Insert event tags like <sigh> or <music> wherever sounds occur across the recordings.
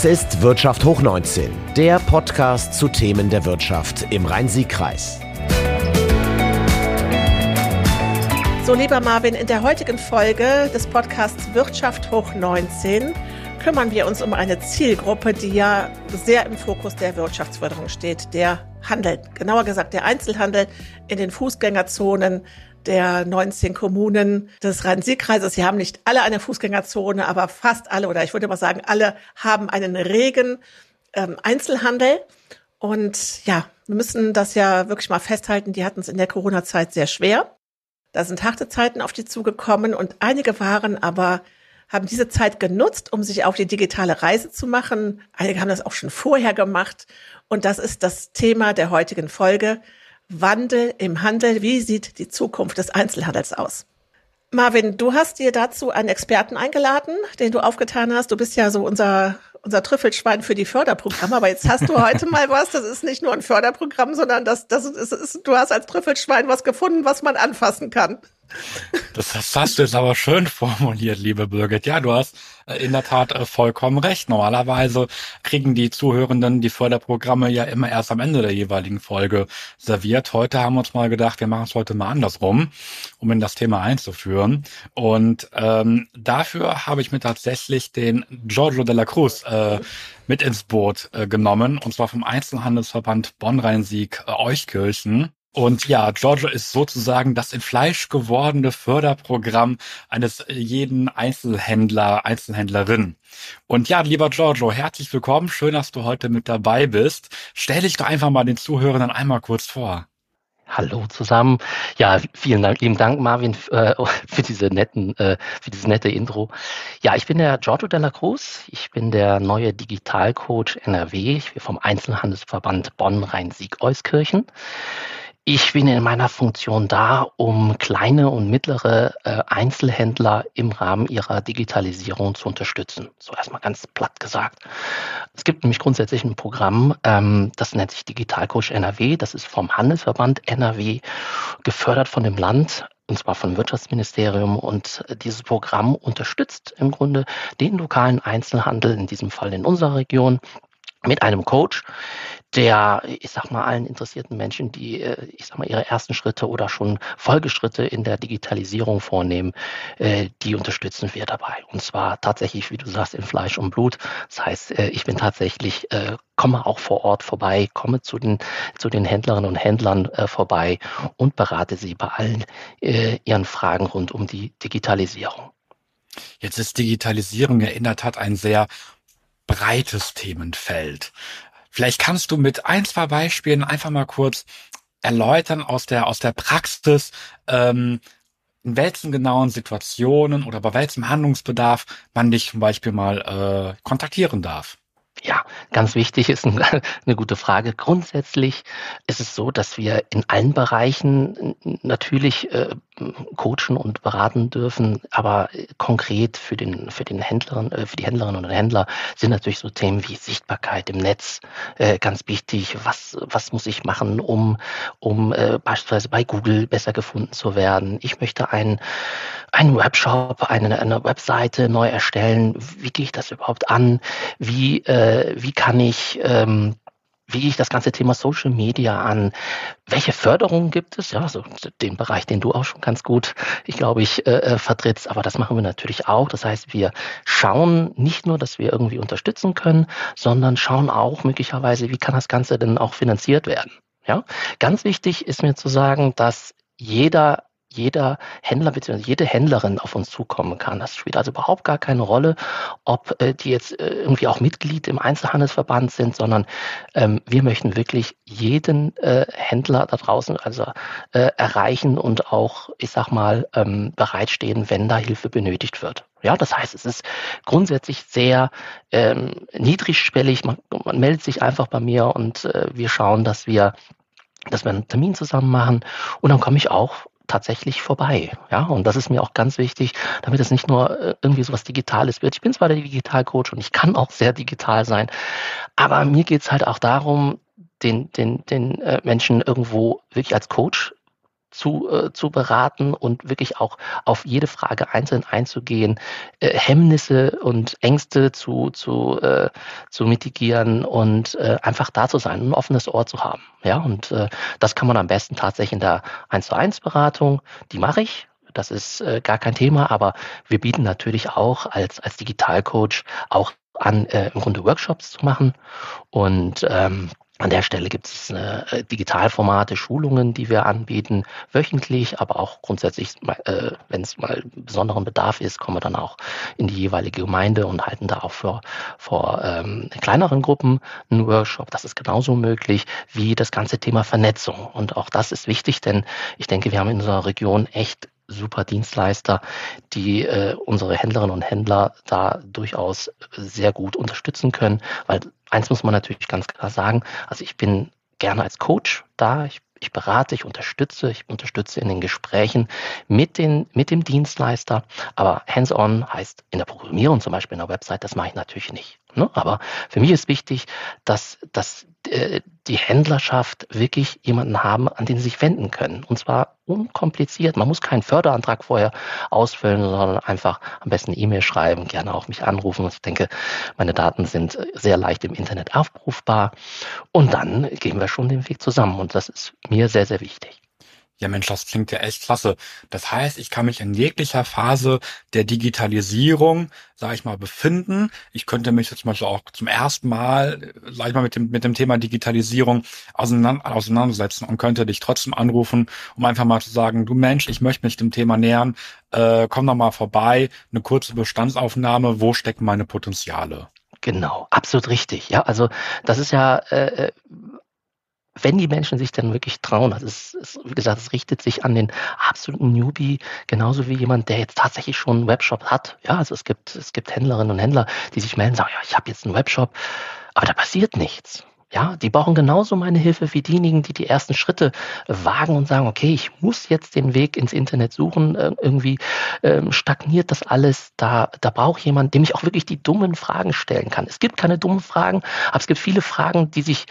Das ist Wirtschaft hoch 19, der Podcast zu Themen der Wirtschaft im Rhein-Sieg-Kreis. So, lieber Marvin, in der heutigen Folge des Podcasts Wirtschaft hoch 19 kümmern wir uns um eine Zielgruppe, die ja sehr im Fokus der Wirtschaftsförderung steht, der Handel. Genauer gesagt, der Einzelhandel in den Fußgängerzonen der 19 Kommunen des Rhein-Sieg-Kreises. Sie haben nicht alle eine Fußgängerzone, aber fast alle oder ich würde mal sagen, alle haben einen regen ähm, Einzelhandel. Und ja, wir müssen das ja wirklich mal festhalten. Die hatten es in der Corona-Zeit sehr schwer. Da sind harte Zeiten auf die zugekommen und einige waren aber haben diese Zeit genutzt, um sich auf die digitale Reise zu machen. Einige haben das auch schon vorher gemacht. Und das ist das Thema der heutigen Folge. Wandel im Handel. Wie sieht die Zukunft des Einzelhandels aus? Marvin, du hast dir dazu einen Experten eingeladen, den du aufgetan hast. Du bist ja so unser, unser Trüffelschwein für die Förderprogramme, aber jetzt hast du <laughs> heute mal was. Das ist nicht nur ein Förderprogramm, sondern das, das ist, ist, du hast als Trüffelschwein was gefunden, was man anfassen kann. Das, das hast du jetzt aber schön formuliert, liebe Birgit. Ja, du hast äh, in der Tat äh, vollkommen recht. Normalerweise kriegen die Zuhörenden die Förderprogramme ja immer erst am Ende der jeweiligen Folge serviert. Heute haben wir uns mal gedacht, wir machen es heute mal andersrum, um in das Thema einzuführen. Und ähm, dafür habe ich mir tatsächlich den Giorgio della Cruz äh, mit ins Boot äh, genommen, und zwar vom Einzelhandelsverband Bonn-Rhein-Sieg äh. Und ja, Giorgio ist sozusagen das in Fleisch gewordene Förderprogramm eines jeden Einzelhändler, Einzelhändlerin. Und ja, lieber Giorgio, herzlich willkommen. Schön, dass du heute mit dabei bist. Stell dich doch einfach mal den Zuhörern einmal kurz vor. Hallo zusammen. Ja, vielen Dank, lieben Dank, Marvin, äh, <laughs> für diese netten, äh, für dieses nette Intro. Ja, ich bin der Giorgio Della Cruz. Ich bin der neue Digitalcoach NRW. Ich bin vom Einzelhandelsverband Bonn-Rhein-Sieg-Euskirchen. Ich bin in meiner Funktion da, um kleine und mittlere äh, Einzelhändler im Rahmen ihrer Digitalisierung zu unterstützen. So erstmal ganz platt gesagt. Es gibt nämlich grundsätzlich ein Programm, ähm, das nennt sich Digitalcoach NRW. Das ist vom Handelsverband NRW gefördert von dem Land und zwar vom Wirtschaftsministerium. Und dieses Programm unterstützt im Grunde den lokalen Einzelhandel, in diesem Fall in unserer Region, mit einem Coach, der, ich sag mal, allen interessierten Menschen, die, äh, ich sag mal, ihre ersten Schritte oder schon Folgeschritte in der Digitalisierung vornehmen, äh, die unterstützen wir dabei. Und zwar tatsächlich, wie du sagst, in Fleisch und Blut. Das heißt, äh, ich bin tatsächlich, komme auch vor Ort vorbei, komme zu den, zu den Händlerinnen und Händlern vorbei und berate sie bei allen ihren Fragen rund um die Digitalisierung. Jetzt ist Digitalisierung ja in der Tat ein sehr breites Themenfeld. Vielleicht kannst du mit ein, zwei Beispielen einfach mal kurz erläutern aus der, aus der Praxis, ähm, in welchen genauen Situationen oder bei welchem Handlungsbedarf man dich zum Beispiel mal äh, kontaktieren darf. Ja, ganz wichtig ist <laughs> eine gute Frage. Grundsätzlich ist es so, dass wir in allen Bereichen natürlich äh, coachen und beraten dürfen, aber konkret für den für den Händlerinnen, äh, für die Händlerinnen und Händler sind natürlich so Themen wie Sichtbarkeit im Netz äh, ganz wichtig. Was was muss ich machen, um um beispielsweise bei Google besser gefunden zu werden? Ich möchte einen einen Webshop, eine, eine Webseite neu erstellen. Wie gehe ich das überhaupt an? Wie äh, wie kann ich ähm, wie gehe ich das ganze Thema Social Media an? Welche Förderungen gibt es? Ja, so den Bereich, den du auch schon ganz gut, ich glaube, ich äh, äh, vertrittst, aber das machen wir natürlich auch. Das heißt, wir schauen nicht nur, dass wir irgendwie unterstützen können, sondern schauen auch möglicherweise, wie kann das Ganze denn auch finanziert werden? Ja, ganz wichtig ist mir zu sagen, dass jeder jeder Händler bzw. jede Händlerin auf uns zukommen kann. Das spielt also überhaupt gar keine Rolle, ob äh, die jetzt äh, irgendwie auch Mitglied im Einzelhandelsverband sind, sondern ähm, wir möchten wirklich jeden äh, Händler da draußen also äh, erreichen und auch, ich sag mal, ähm, bereitstehen, wenn da Hilfe benötigt wird. Ja, das heißt, es ist grundsätzlich sehr ähm, niedrigschwellig. Man, man meldet sich einfach bei mir und äh, wir schauen, dass wir dass wir einen Termin zusammen machen und dann komme ich auch tatsächlich vorbei. Ja, und das ist mir auch ganz wichtig, damit es nicht nur äh, irgendwie so was Digitales wird. Ich bin zwar der Digitalcoach und ich kann auch sehr digital sein, aber mir geht es halt auch darum, den, den, den äh, Menschen irgendwo wirklich als Coach zu, äh, zu beraten und wirklich auch auf jede Frage einzeln einzugehen, äh, Hemmnisse und Ängste zu, zu, äh, zu mitigieren und äh, einfach da zu sein, ein offenes Ohr zu haben. Ja, und äh, das kann man am besten tatsächlich in der 1 zu 1 Beratung, die mache ich. Das ist äh, gar kein Thema, aber wir bieten natürlich auch als, als Digitalcoach auch an, äh, im Grunde Workshops zu machen. Und ähm, an der Stelle gibt es äh, Digitalformate, Schulungen, die wir anbieten, wöchentlich, aber auch grundsätzlich, äh, wenn es mal besonderen Bedarf ist, kommen wir dann auch in die jeweilige Gemeinde und halten da auch vor, vor ähm, kleineren Gruppen einen Workshop. Das ist genauso möglich wie das ganze Thema Vernetzung. Und auch das ist wichtig, denn ich denke, wir haben in unserer Region echt super Dienstleister, die äh, unsere Händlerinnen und Händler da durchaus sehr gut unterstützen können. Weil eins muss man natürlich ganz klar sagen, also ich bin gerne als Coach da, ich, ich berate, ich unterstütze, ich unterstütze in den Gesprächen mit, den, mit dem Dienstleister, aber hands-on heißt in der Programmierung zum Beispiel in der Website, das mache ich natürlich nicht. Ne? Aber für mich ist wichtig, dass, dass äh, die Händlerschaft wirklich jemanden haben, an den sie sich wenden können. Und zwar unkompliziert. Man muss keinen Förderantrag vorher ausfüllen, sondern einfach am besten E-Mail schreiben, gerne auch mich anrufen. Ich denke, meine Daten sind sehr leicht im Internet aufrufbar. Und dann gehen wir schon den Weg zusammen. Und das ist mir sehr, sehr wichtig. Ja, Mensch, das klingt ja echt klasse. Das heißt, ich kann mich in jeglicher Phase der Digitalisierung, sage ich mal, befinden. Ich könnte mich jetzt mal so auch zum ersten Mal, sage ich mal, mit dem, mit dem Thema Digitalisierung auseinandersetzen und könnte dich trotzdem anrufen, um einfach mal zu sagen, du Mensch, ich möchte mich dem Thema nähern, äh, komm doch mal vorbei, eine kurze Bestandsaufnahme, wo stecken meine Potenziale? Genau, absolut richtig. Ja, also das ist ja äh, äh wenn die Menschen sich dann wirklich trauen, das ist, ist, wie gesagt, es richtet sich an den absoluten Newbie, genauso wie jemand, der jetzt tatsächlich schon einen Webshop hat. Ja, also es gibt, es gibt Händlerinnen und Händler, die sich melden, sagen, ja, ich habe jetzt einen Webshop, aber da passiert nichts. Ja, die brauchen genauso meine Hilfe wie diejenigen, die die ersten Schritte wagen und sagen, okay, ich muss jetzt den Weg ins Internet suchen, äh, irgendwie ähm, stagniert das alles, da, da braucht jemand, dem ich auch wirklich die dummen Fragen stellen kann. Es gibt keine dummen Fragen, aber es gibt viele Fragen, die sich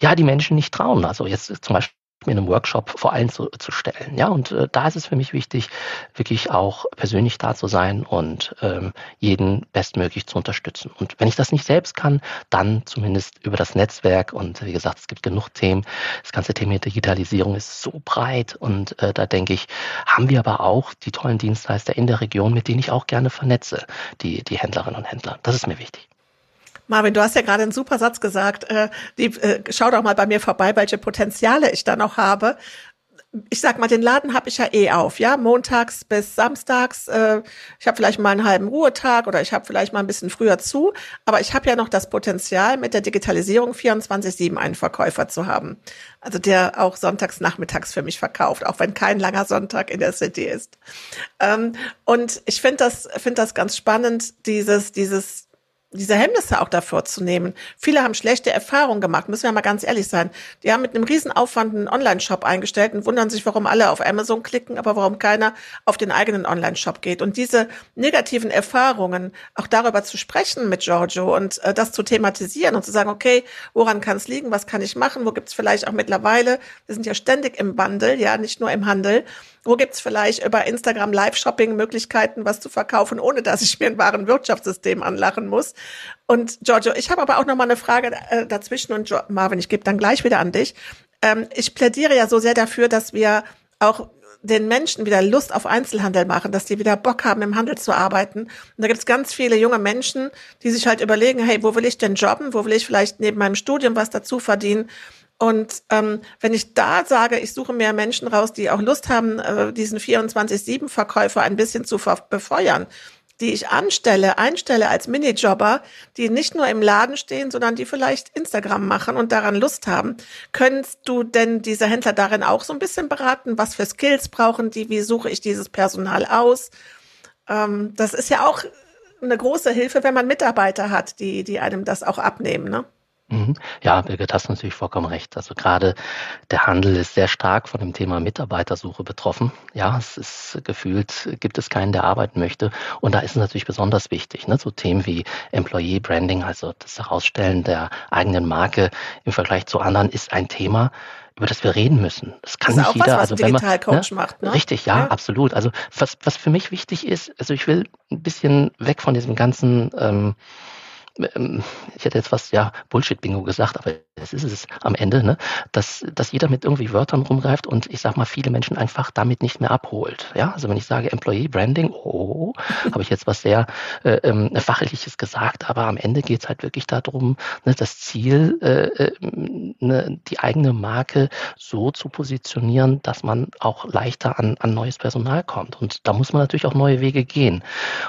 ja die Menschen nicht trauen. Also jetzt zum Beispiel in einem Workshop vor allen zu, zu stellen. Ja, und äh, da ist es für mich wichtig, wirklich auch persönlich da zu sein und ähm, jeden bestmöglich zu unterstützen. Und wenn ich das nicht selbst kann, dann zumindest über das Netzwerk. Und wie gesagt, es gibt genug Themen. Das ganze Thema Digitalisierung ist so breit und äh, da denke ich, haben wir aber auch die tollen Dienstleister in der Region, mit denen ich auch gerne vernetze, die, die Händlerinnen und Händler. Das ist mir wichtig. Marvin, du hast ja gerade einen super Satz gesagt. Äh, die, äh, schau doch mal bei mir vorbei, welche Potenziale ich da noch habe. Ich sag mal, den Laden habe ich ja eh auf, ja, montags bis samstags. Äh, ich habe vielleicht mal einen halben Ruhetag oder ich habe vielleicht mal ein bisschen früher zu, aber ich habe ja noch das Potenzial, mit der Digitalisierung 24/7 einen Verkäufer zu haben, also der auch sonntags nachmittags für mich verkauft, auch wenn kein langer Sonntag in der City ist. Ähm, und ich finde das finde das ganz spannend, dieses dieses diese Hemmnisse auch davor zu nehmen. Viele haben schlechte Erfahrungen gemacht, müssen wir mal ganz ehrlich sein. Die haben mit einem Riesenaufwand einen Online-Shop eingestellt und wundern sich, warum alle auf Amazon klicken, aber warum keiner auf den eigenen Online-Shop geht. Und diese negativen Erfahrungen, auch darüber zu sprechen mit Giorgio und äh, das zu thematisieren und zu sagen, okay, woran kann es liegen, was kann ich machen, wo gibt es vielleicht auch mittlerweile, wir sind ja ständig im Wandel, ja, nicht nur im Handel, wo gibt's vielleicht über Instagram Live-Shopping Möglichkeiten, was zu verkaufen, ohne dass ich mir ein wahren Wirtschaftssystem anlachen muss? Und Giorgio, ich habe aber auch noch mal eine Frage äh, dazwischen und Marvin, ich gebe dann gleich wieder an dich. Ähm, ich plädiere ja so sehr dafür, dass wir auch den Menschen wieder Lust auf Einzelhandel machen, dass die wieder Bock haben, im Handel zu arbeiten. Und da gibt es ganz viele junge Menschen, die sich halt überlegen, hey, wo will ich denn jobben? Wo will ich vielleicht neben meinem Studium was dazu verdienen? Und ähm, wenn ich da sage, ich suche mehr Menschen raus, die auch Lust haben, äh, diesen 24-7-Verkäufer ein bisschen zu befeuern, die ich anstelle, einstelle als Minijobber, die nicht nur im Laden stehen, sondern die vielleicht Instagram machen und daran Lust haben. Könntest du denn diese Händler darin auch so ein bisschen beraten? Was für Skills brauchen die? Wie suche ich dieses Personal aus? Ähm, das ist ja auch eine große Hilfe, wenn man Mitarbeiter hat, die, die einem das auch abnehmen, ne? Mhm. Ja, Birgit, hast natürlich vollkommen recht. Also gerade der Handel ist sehr stark von dem Thema Mitarbeitersuche betroffen. Ja, es ist gefühlt, gibt es keinen, der arbeiten möchte. Und da ist es natürlich besonders wichtig, ne? so Themen wie Employee Branding, also das Herausstellen der eigenen Marke im Vergleich zu anderen, ist ein Thema, über das wir reden müssen. Das kann das nicht jeder. Was, was also wenn man, ne, macht, ne? Richtig, ja, ja, absolut. Also was, was für mich wichtig ist, also ich will ein bisschen weg von diesem ganzen ähm, ich hätte jetzt was, ja, Bullshit-Bingo gesagt, aber es ist es am Ende, ne? dass, dass jeder mit irgendwie Wörtern rumgreift und ich sag mal, viele Menschen einfach damit nicht mehr abholt. Ja, also wenn ich sage Employee Branding, oh, habe ich jetzt was sehr äh, ähm, Fachliches gesagt, aber am Ende geht es halt wirklich darum, ne, das Ziel, äh, äh, ne, die eigene Marke so zu positionieren, dass man auch leichter an, an neues Personal kommt. Und da muss man natürlich auch neue Wege gehen.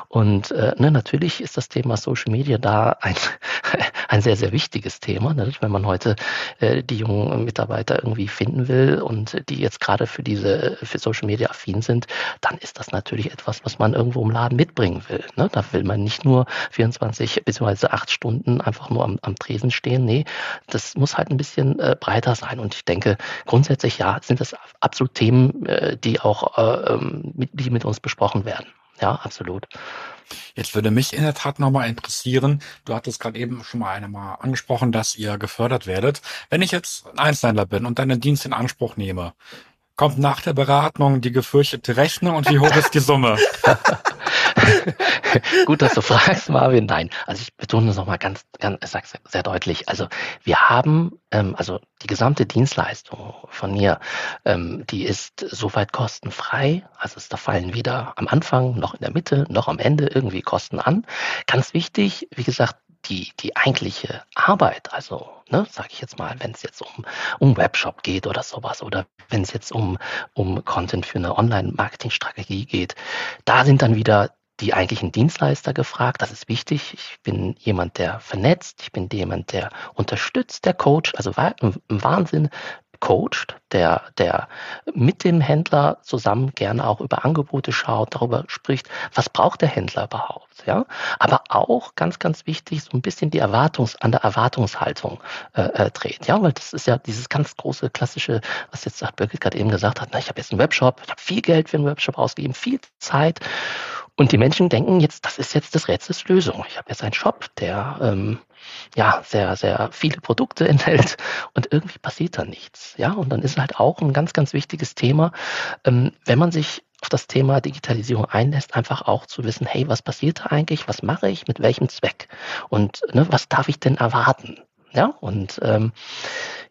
Und äh, ne, natürlich ist das Thema Social Media da ein, <laughs> ein sehr, sehr wichtiges Thema. Ne? Wenn man heute äh, die jungen Mitarbeiter irgendwie finden will und die jetzt gerade für diese, für Social Media affin sind, dann ist das natürlich etwas, was man irgendwo im Laden mitbringen will. Ne? Da will man nicht nur 24 bzw. 8 Stunden einfach nur am, am Tresen stehen. Nee, das muss halt ein bisschen äh, breiter sein. Und ich denke, grundsätzlich ja, sind das absolut Themen, äh, die auch äh, ähm, mit, die mit uns besprochen werden. Ja, absolut. Jetzt würde mich in der Tat nochmal interessieren, du hattest gerade eben schon mal einmal angesprochen, dass ihr gefördert werdet. Wenn ich jetzt ein Einzelhändler bin und deinen Dienst in Anspruch nehme, kommt nach der Beratung die gefürchtete Rechnung und wie hoch ist die Summe? <laughs> Gut, dass du fragst, Marvin. Nein, also ich betone es nochmal ganz, ganz, ich sag's sehr deutlich. Also wir haben, ähm, also die gesamte Dienstleistung von mir, ähm, die ist soweit kostenfrei. Also es, da fallen weder am Anfang noch in der Mitte noch am Ende irgendwie Kosten an. Ganz wichtig, wie gesagt, die, die eigentliche Arbeit, also ne, sage ich jetzt mal, wenn es jetzt um, um Webshop geht oder sowas oder wenn es jetzt um, um Content für eine Online-Marketing-Strategie geht, da sind dann wieder die eigentlichen Dienstleister gefragt. Das ist wichtig. Ich bin jemand, der vernetzt. Ich bin jemand, der unterstützt, der Coach. Also im Wahnsinn coacht, der, der mit dem Händler zusammen gerne auch über Angebote schaut, darüber spricht, was braucht der Händler überhaupt, ja. Aber auch ganz, ganz wichtig, so ein bisschen die Erwartungs, an der Erwartungshaltung äh, äh, dreht, ja, weil das ist ja dieses ganz große klassische, was jetzt Birgit gerade eben gesagt hat, na, ich habe jetzt einen Webshop, ich habe viel Geld für einen Webshop ausgegeben, viel Zeit und die Menschen denken jetzt, das ist jetzt das Rätsels Lösung. Ich habe jetzt einen Shop, der ähm, ja sehr, sehr viele Produkte <laughs> enthält und irgendwie passiert da nichts. Ja, und dann ist halt auch ein ganz, ganz wichtiges Thema, ähm, wenn man sich auf das Thema Digitalisierung einlässt, einfach auch zu wissen, hey, was passiert da eigentlich, was mache ich, mit welchem Zweck und ne, was darf ich denn erwarten? Ja, und ähm,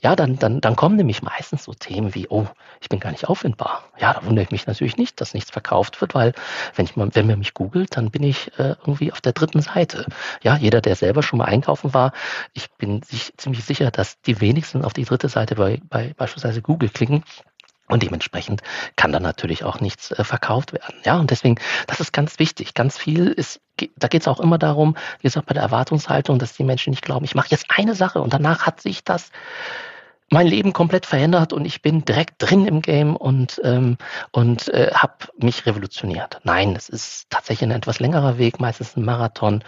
ja, dann, dann, dann kommen nämlich meistens so Themen wie, oh, ich bin gar nicht auffindbar. Ja, da wundere ich mich natürlich nicht, dass nichts verkauft wird, weil wenn ich mal, wenn man mich googelt, dann bin ich äh, irgendwie auf der dritten Seite. Ja, jeder, der selber schon mal einkaufen war, ich bin sich ziemlich sicher, dass die wenigsten auf die dritte Seite bei, bei beispielsweise Google klicken. Und dementsprechend kann dann natürlich auch nichts äh, verkauft werden. Ja, und deswegen, das ist ganz wichtig. Ganz viel ist, da geht es auch immer darum, wie gesagt, bei der Erwartungshaltung, dass die Menschen nicht glauben, ich mache jetzt eine Sache und danach hat sich das mein Leben komplett verändert und ich bin direkt drin im Game und, ähm, und äh, habe mich revolutioniert. Nein, es ist tatsächlich ein etwas längerer Weg, meistens ein Marathon.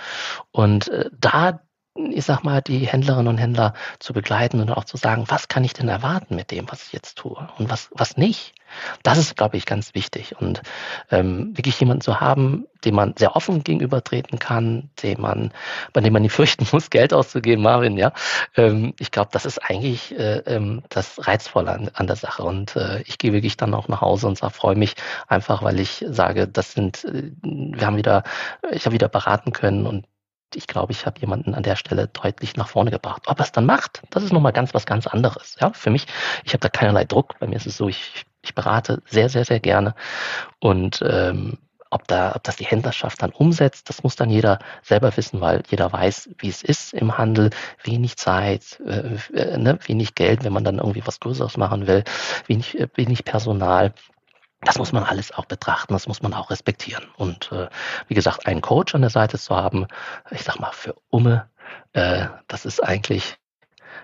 Und äh, da ich sag mal, die Händlerinnen und Händler zu begleiten und auch zu sagen, was kann ich denn erwarten mit dem, was ich jetzt tue und was, was nicht. Das ist, glaube ich, ganz wichtig. Und ähm, wirklich jemanden zu haben, dem man sehr offen gegenübertreten kann, dem man, bei dem man nicht <laughs> fürchten muss, Geld auszugeben, Marvin, ja. Ähm, ich glaube, das ist eigentlich äh, ähm, das Reizvolle an, an der Sache. Und äh, ich gehe wirklich dann auch nach Hause und freue mich einfach, weil ich sage, das sind, äh, wir haben wieder, ich habe wieder beraten können und ich glaube, ich habe jemanden an der Stelle deutlich nach vorne gebracht. Ob er es dann macht, das ist nochmal ganz was ganz anderes. Ja, für mich, ich habe da keinerlei Druck. Bei mir ist es so, ich, ich berate sehr, sehr, sehr gerne. Und ähm, ob, da, ob das die Händlerschaft dann umsetzt, das muss dann jeder selber wissen, weil jeder weiß, wie es ist im Handel. Wenig Zeit, äh, äh ne, wenig Geld, wenn man dann irgendwie was Größeres machen will, wenig, äh, wenig Personal das muss man alles auch betrachten, das muss man auch respektieren. Und äh, wie gesagt, einen Coach an der Seite zu haben, ich sag mal, für Umme, äh, das ist eigentlich,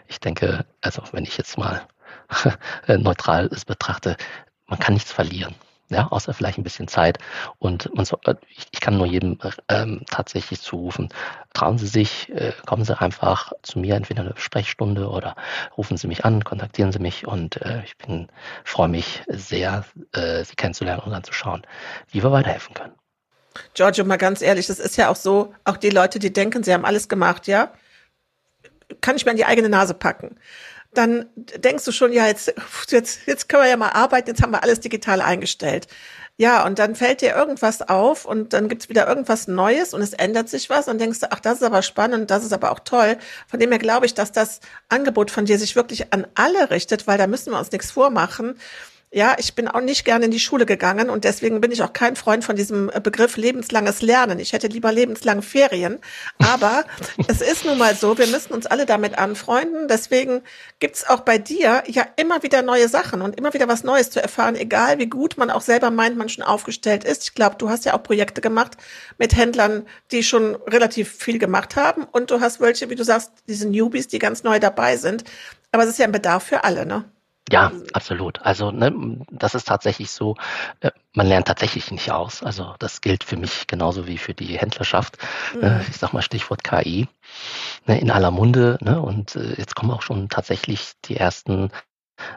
ich denke, also wenn ich jetzt mal <laughs> neutral es betrachte, man kann nichts verlieren. Ja, außer vielleicht ein bisschen Zeit. Und man soll, äh, ich, ich kann nur jedem ähm, tatsächlich zurufen, trauen Sie sich, äh, kommen Sie einfach zu mir, entweder eine Sprechstunde oder rufen Sie mich an, kontaktieren Sie mich und äh, ich bin, freue mich sehr, äh, Sie kennenzulernen und dann zu schauen, wie wir weiterhelfen können. Giorgio, mal ganz ehrlich, das ist ja auch so, auch die Leute, die denken, sie haben alles gemacht, ja, kann ich mir an die eigene Nase packen. Dann denkst du schon, ja, jetzt, jetzt, jetzt können wir ja mal arbeiten, jetzt haben wir alles digital eingestellt. Ja, und dann fällt dir irgendwas auf und dann gibt's wieder irgendwas Neues und es ändert sich was und denkst du, ach, das ist aber spannend, das ist aber auch toll. Von dem her glaube ich, dass das Angebot von dir sich wirklich an alle richtet, weil da müssen wir uns nichts vormachen. Ja, ich bin auch nicht gerne in die Schule gegangen und deswegen bin ich auch kein Freund von diesem äh, Begriff lebenslanges Lernen. Ich hätte lieber lebenslange Ferien. Aber <laughs> es ist nun mal so, wir müssen uns alle damit anfreunden. Deswegen gibt's auch bei dir ja immer wieder neue Sachen und immer wieder was Neues zu erfahren, egal wie gut man auch selber meint, man schon aufgestellt ist. Ich glaube, du hast ja auch Projekte gemacht mit Händlern, die schon relativ viel gemacht haben und du hast welche, wie du sagst, diese Newbies, die ganz neu dabei sind. Aber es ist ja ein Bedarf für alle, ne? Ja, absolut. Also ne, das ist tatsächlich so, äh, man lernt tatsächlich nicht aus. Also das gilt für mich genauso wie für die Händlerschaft. Mhm. Äh, ich sag mal Stichwort KI ne, in aller Munde. Ne, und äh, jetzt kommen auch schon tatsächlich die ersten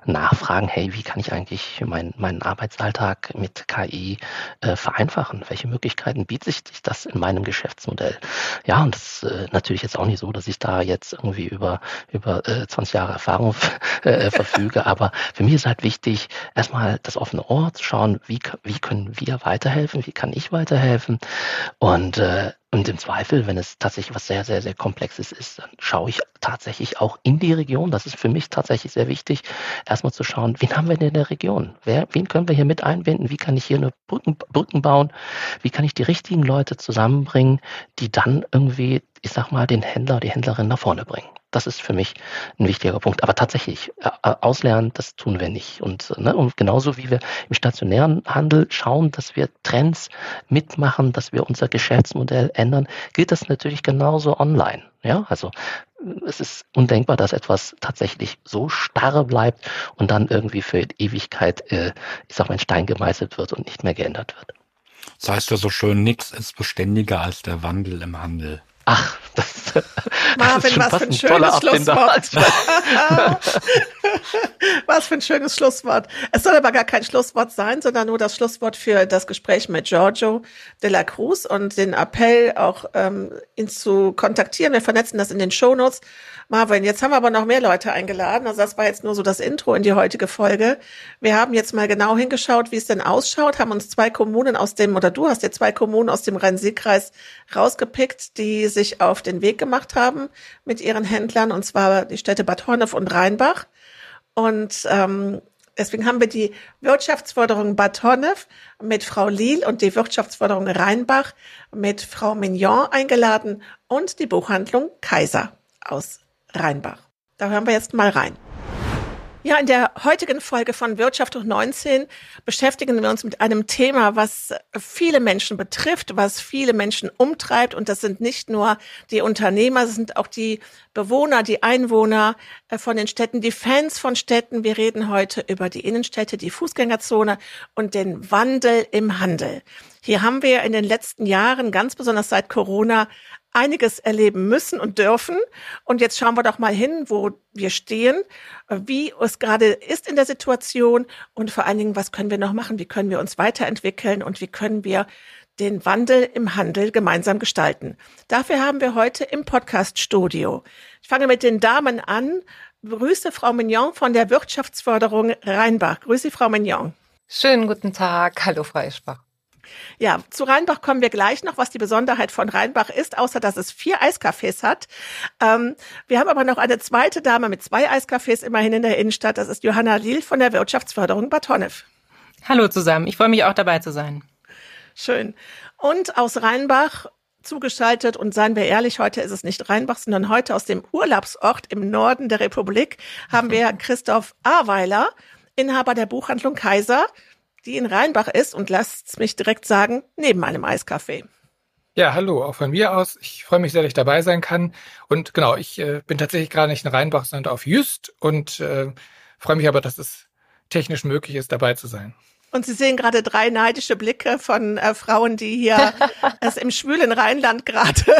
nachfragen, hey, wie kann ich eigentlich meinen meinen Arbeitsalltag mit KI äh, vereinfachen? Welche Möglichkeiten bietet sich das in meinem Geschäftsmodell? Ja, und das ist äh, natürlich jetzt auch nicht so, dass ich da jetzt irgendwie über, über äh, 20 Jahre Erfahrung <laughs> äh, verfüge, <laughs> aber für mich ist halt wichtig, erstmal das offene Ohr zu schauen, wie, wie können wir weiterhelfen, wie kann ich weiterhelfen und äh, und im Zweifel, wenn es tatsächlich was sehr, sehr, sehr Komplexes ist, dann schaue ich tatsächlich auch in die Region. Das ist für mich tatsächlich sehr wichtig, erstmal zu schauen, wen haben wir denn in der Region? Wer, wen können wir hier mit einbinden? Wie kann ich hier eine Brücken, Brücken bauen? Wie kann ich die richtigen Leute zusammenbringen, die dann irgendwie, ich sag mal, den Händler, die Händlerin nach vorne bringen? Das ist für mich ein wichtiger Punkt. Aber tatsächlich, äh, äh, auslernen, das tun wir nicht. Und, ne, und genauso wie wir im stationären Handel schauen, dass wir Trends mitmachen, dass wir unser Geschäftsmodell ändern, gilt das natürlich genauso online. Ja, also es ist undenkbar, dass etwas tatsächlich so starr bleibt und dann irgendwie für Ewigkeit, äh, ich sag mal, in Stein gemeißelt wird und nicht mehr geändert wird. Das heißt ja so schön, nichts ist beständiger als der Wandel im Handel. Ach, das, <laughs> Marvin, das was für ein schönes Schlusswort. <laughs> was für ein schönes Schlusswort. Es soll aber gar kein Schlusswort sein, sondern nur das Schlusswort für das Gespräch mit Giorgio de la Cruz und den Appell, auch ähm, ihn zu kontaktieren. Wir vernetzen das in den Shownotes. Marvin, jetzt haben wir aber noch mehr Leute eingeladen. Also das war jetzt nur so das Intro in die heutige Folge. Wir haben jetzt mal genau hingeschaut, wie es denn ausschaut, haben uns zwei Kommunen aus dem, oder du hast dir zwei Kommunen aus dem Rhein-Sieg-Kreis rausgepickt, die sich auf den Weg gemacht haben mit ihren Händlern, und zwar die Städte Bad Honnef und Rheinbach. Und ähm, deswegen haben wir die Wirtschaftsförderung Bad Honnef mit Frau Liel und die Wirtschaftsförderung Rheinbach mit Frau Mignon eingeladen und die Buchhandlung Kaiser aus Rheinbach. Da hören wir jetzt mal rein. Ja, in der heutigen Folge von Wirtschaft hoch 19 beschäftigen wir uns mit einem Thema, was viele Menschen betrifft, was viele Menschen umtreibt. Und das sind nicht nur die Unternehmer, das sind auch die Bewohner, die Einwohner äh, von den Städten, die Fans von Städten. Wir reden heute über die Innenstädte, die Fußgängerzone und den Wandel im Handel. Hier haben wir in den letzten Jahren, ganz besonders seit Corona, einiges erleben müssen und dürfen. Und jetzt schauen wir doch mal hin, wo wir stehen, wie es gerade ist in der Situation und vor allen Dingen, was können wir noch machen? Wie können wir uns weiterentwickeln und wie können wir den Wandel im Handel gemeinsam gestalten? Dafür haben wir heute im Podcast-Studio. Ich fange mit den Damen an. Grüße Frau Mignon von der Wirtschaftsförderung Rheinbach. Grüße Frau Mignon. Schönen guten Tag. Hallo, Frau Eschbach. Ja, zu Rheinbach kommen wir gleich noch, was die Besonderheit von Rheinbach ist, außer dass es vier Eiscafés hat. Ähm, wir haben aber noch eine zweite Dame mit zwei Eiscafés immerhin in der Innenstadt. Das ist Johanna Liel von der Wirtschaftsförderung Bad Honnef. Hallo zusammen, ich freue mich auch dabei zu sein. Schön. Und aus Rheinbach zugeschaltet und seien wir ehrlich, heute ist es nicht Rheinbach, sondern heute aus dem Urlaubsort im Norden der Republik haben wir Christoph Aweiler, Inhaber der Buchhandlung Kaiser die in Rheinbach ist und lasst mich direkt sagen, neben einem Eiscafé. Ja, hallo, auch von mir aus. Ich freue mich sehr, dass ich dabei sein kann. Und genau, ich äh, bin tatsächlich gerade nicht in Rheinbach, sondern auf Jüst und äh, freue mich aber, dass es technisch möglich ist, dabei zu sein. Und Sie sehen gerade drei neidische Blicke von äh, Frauen, die hier <laughs> es im schwülen Rheinland gerade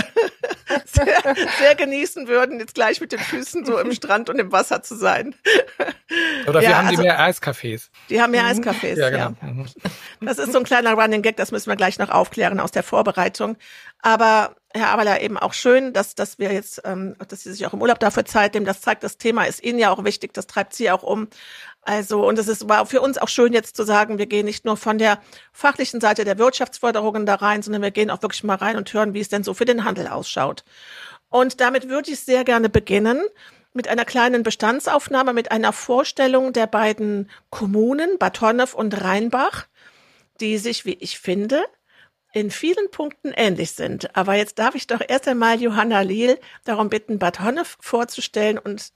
<laughs> sehr, sehr, genießen würden, jetzt gleich mit den Füßen so im <laughs> Strand und im Wasser zu sein. <laughs> Oder wir ja, haben also, die mehr Eiscafés. Die haben mehr mhm. Eiscafés, ja. Genau. ja. Mhm. Das ist so ein kleiner Running Gag, das müssen wir gleich noch aufklären aus der Vorbereitung. Aber Herr Aberler eben auch schön, dass, dass wir jetzt, ähm, dass Sie sich auch im Urlaub dafür Zeit nehmen. Das zeigt, das Thema ist Ihnen ja auch wichtig, das treibt Sie auch um. Also, und es ist, war für uns auch schön jetzt zu sagen, wir gehen nicht nur von der fachlichen Seite der Wirtschaftsförderungen da rein, sondern wir gehen auch wirklich mal rein und hören, wie es denn so für den Handel ausschaut. Und damit würde ich sehr gerne beginnen mit einer kleinen Bestandsaufnahme, mit einer Vorstellung der beiden Kommunen, Bad Honnef und Rheinbach, die sich, wie ich finde, in vielen Punkten ähnlich sind. Aber jetzt darf ich doch erst einmal Johanna Liel darum bitten, Bad Honnef vorzustellen und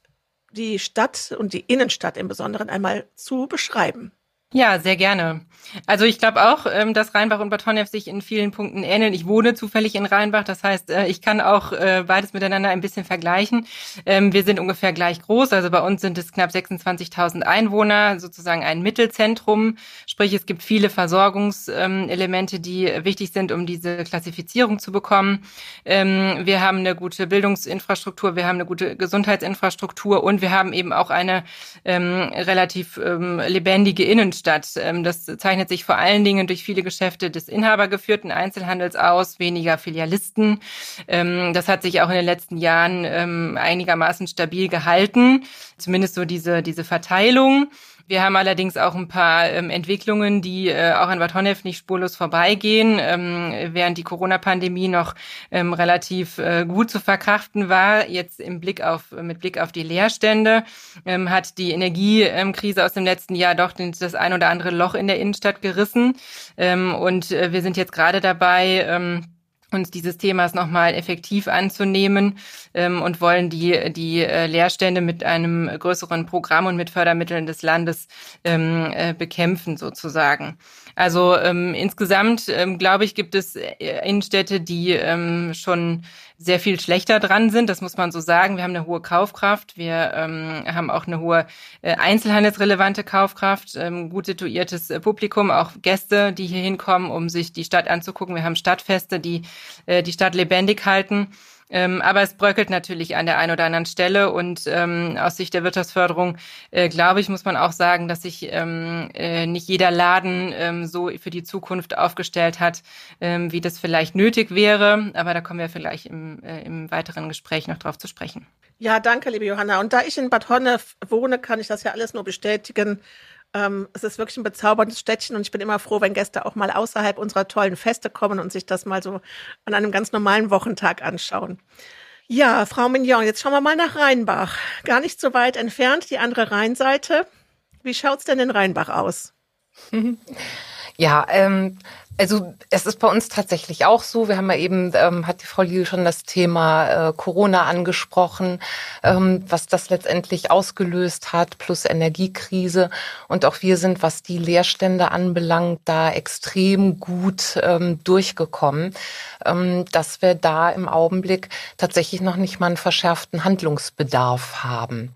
die Stadt und die Innenstadt im Besonderen einmal zu beschreiben. Ja, sehr gerne. Also ich glaube auch, ähm, dass Rheinbach und Bad Honnef sich in vielen Punkten ähneln. Ich wohne zufällig in Rheinbach, das heißt, äh, ich kann auch äh, beides miteinander ein bisschen vergleichen. Ähm, wir sind ungefähr gleich groß, also bei uns sind es knapp 26.000 Einwohner, sozusagen ein Mittelzentrum. Sprich, es gibt viele Versorgungselemente, die wichtig sind, um diese Klassifizierung zu bekommen. Ähm, wir haben eine gute Bildungsinfrastruktur, wir haben eine gute Gesundheitsinfrastruktur und wir haben eben auch eine relativ lebendige Innenstadt statt. Ähm, das zeichnet sich vor allen Dingen durch viele Geschäfte des inhabergeführten Einzelhandels aus, weniger Filialisten. Ähm, das hat sich auch in den letzten Jahren ähm, einigermaßen stabil gehalten, zumindest so diese, diese Verteilung. Wir haben allerdings auch ein paar ähm, Entwicklungen, die äh, auch an Bad Honnef nicht spurlos vorbeigehen. Ähm, während die Corona-Pandemie noch ähm, relativ äh, gut zu verkraften war, jetzt im Blick auf, mit Blick auf die Leerstände, ähm, hat die Energiekrise aus dem letzten Jahr doch das ein oder andere Loch in der Innenstadt gerissen. Ähm, und äh, wir sind jetzt gerade dabei, ähm, uns dieses Themas nochmal effektiv anzunehmen ähm, und wollen die, die äh, Leerstände mit einem größeren Programm und mit Fördermitteln des Landes ähm, äh, bekämpfen sozusagen. Also ähm, insgesamt, ähm, glaube ich, gibt es äh, Innenstädte, die ähm, schon sehr viel schlechter dran sind. Das muss man so sagen. Wir haben eine hohe Kaufkraft. Wir ähm, haben auch eine hohe äh, einzelhandelsrelevante Kaufkraft, ähm, gut situiertes äh, Publikum, auch Gäste, die hier hinkommen, um sich die Stadt anzugucken. Wir haben Stadtfeste, die äh, die Stadt lebendig halten. Ähm, aber es bröckelt natürlich an der einen oder anderen Stelle und ähm, aus Sicht der Wirtschaftsförderung, äh, glaube ich, muss man auch sagen, dass sich ähm, äh, nicht jeder Laden ähm, so für die Zukunft aufgestellt hat, ähm, wie das vielleicht nötig wäre. Aber da kommen wir vielleicht im, äh, im weiteren Gespräch noch drauf zu sprechen. Ja, danke, liebe Johanna. Und da ich in Bad Honnef wohne, kann ich das ja alles nur bestätigen. Ähm, es ist wirklich ein bezauberndes Städtchen und ich bin immer froh, wenn Gäste auch mal außerhalb unserer tollen Feste kommen und sich das mal so an einem ganz normalen Wochentag anschauen. Ja, Frau Mignon, jetzt schauen wir mal nach Rheinbach. Gar nicht so weit entfernt, die andere Rheinseite. Wie schaut's denn in Rheinbach aus? <laughs> Ja, ähm, also es ist bei uns tatsächlich auch so. Wir haben ja eben, ähm, hat die Frau Liel schon das Thema äh, Corona angesprochen, ähm, was das letztendlich ausgelöst hat, plus Energiekrise. Und auch wir sind, was die Leerstände anbelangt, da extrem gut ähm, durchgekommen, ähm, dass wir da im Augenblick tatsächlich noch nicht mal einen verschärften Handlungsbedarf haben.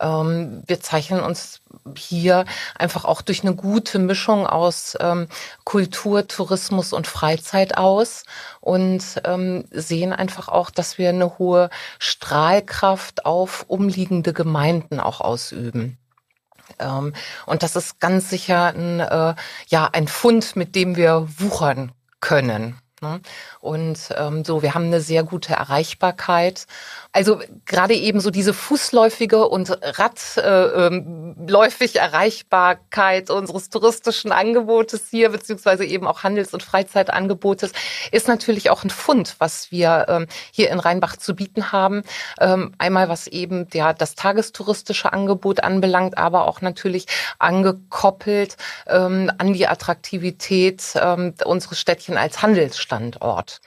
Ähm, wir zeichnen uns hier einfach auch durch eine gute Mischung aus ähm, Kultur, Tourismus und Freizeit aus und ähm, sehen einfach auch, dass wir eine hohe Strahlkraft auf umliegende Gemeinden auch ausüben. Ähm, und das ist ganz sicher ein, äh, ja, ein Fund, mit dem wir wuchern können. Ne? Und ähm, so, wir haben eine sehr gute Erreichbarkeit. Also gerade eben so diese fußläufige und radläufig äh, ähm, Erreichbarkeit unseres touristischen Angebotes hier, beziehungsweise eben auch Handels- und Freizeitangebotes, ist natürlich auch ein Fund, was wir ähm, hier in Rheinbach zu bieten haben. Ähm, einmal was eben ja, das tagestouristische Angebot anbelangt, aber auch natürlich angekoppelt ähm, an die Attraktivität ähm, unseres Städtchen als Handelsstadt. Standort.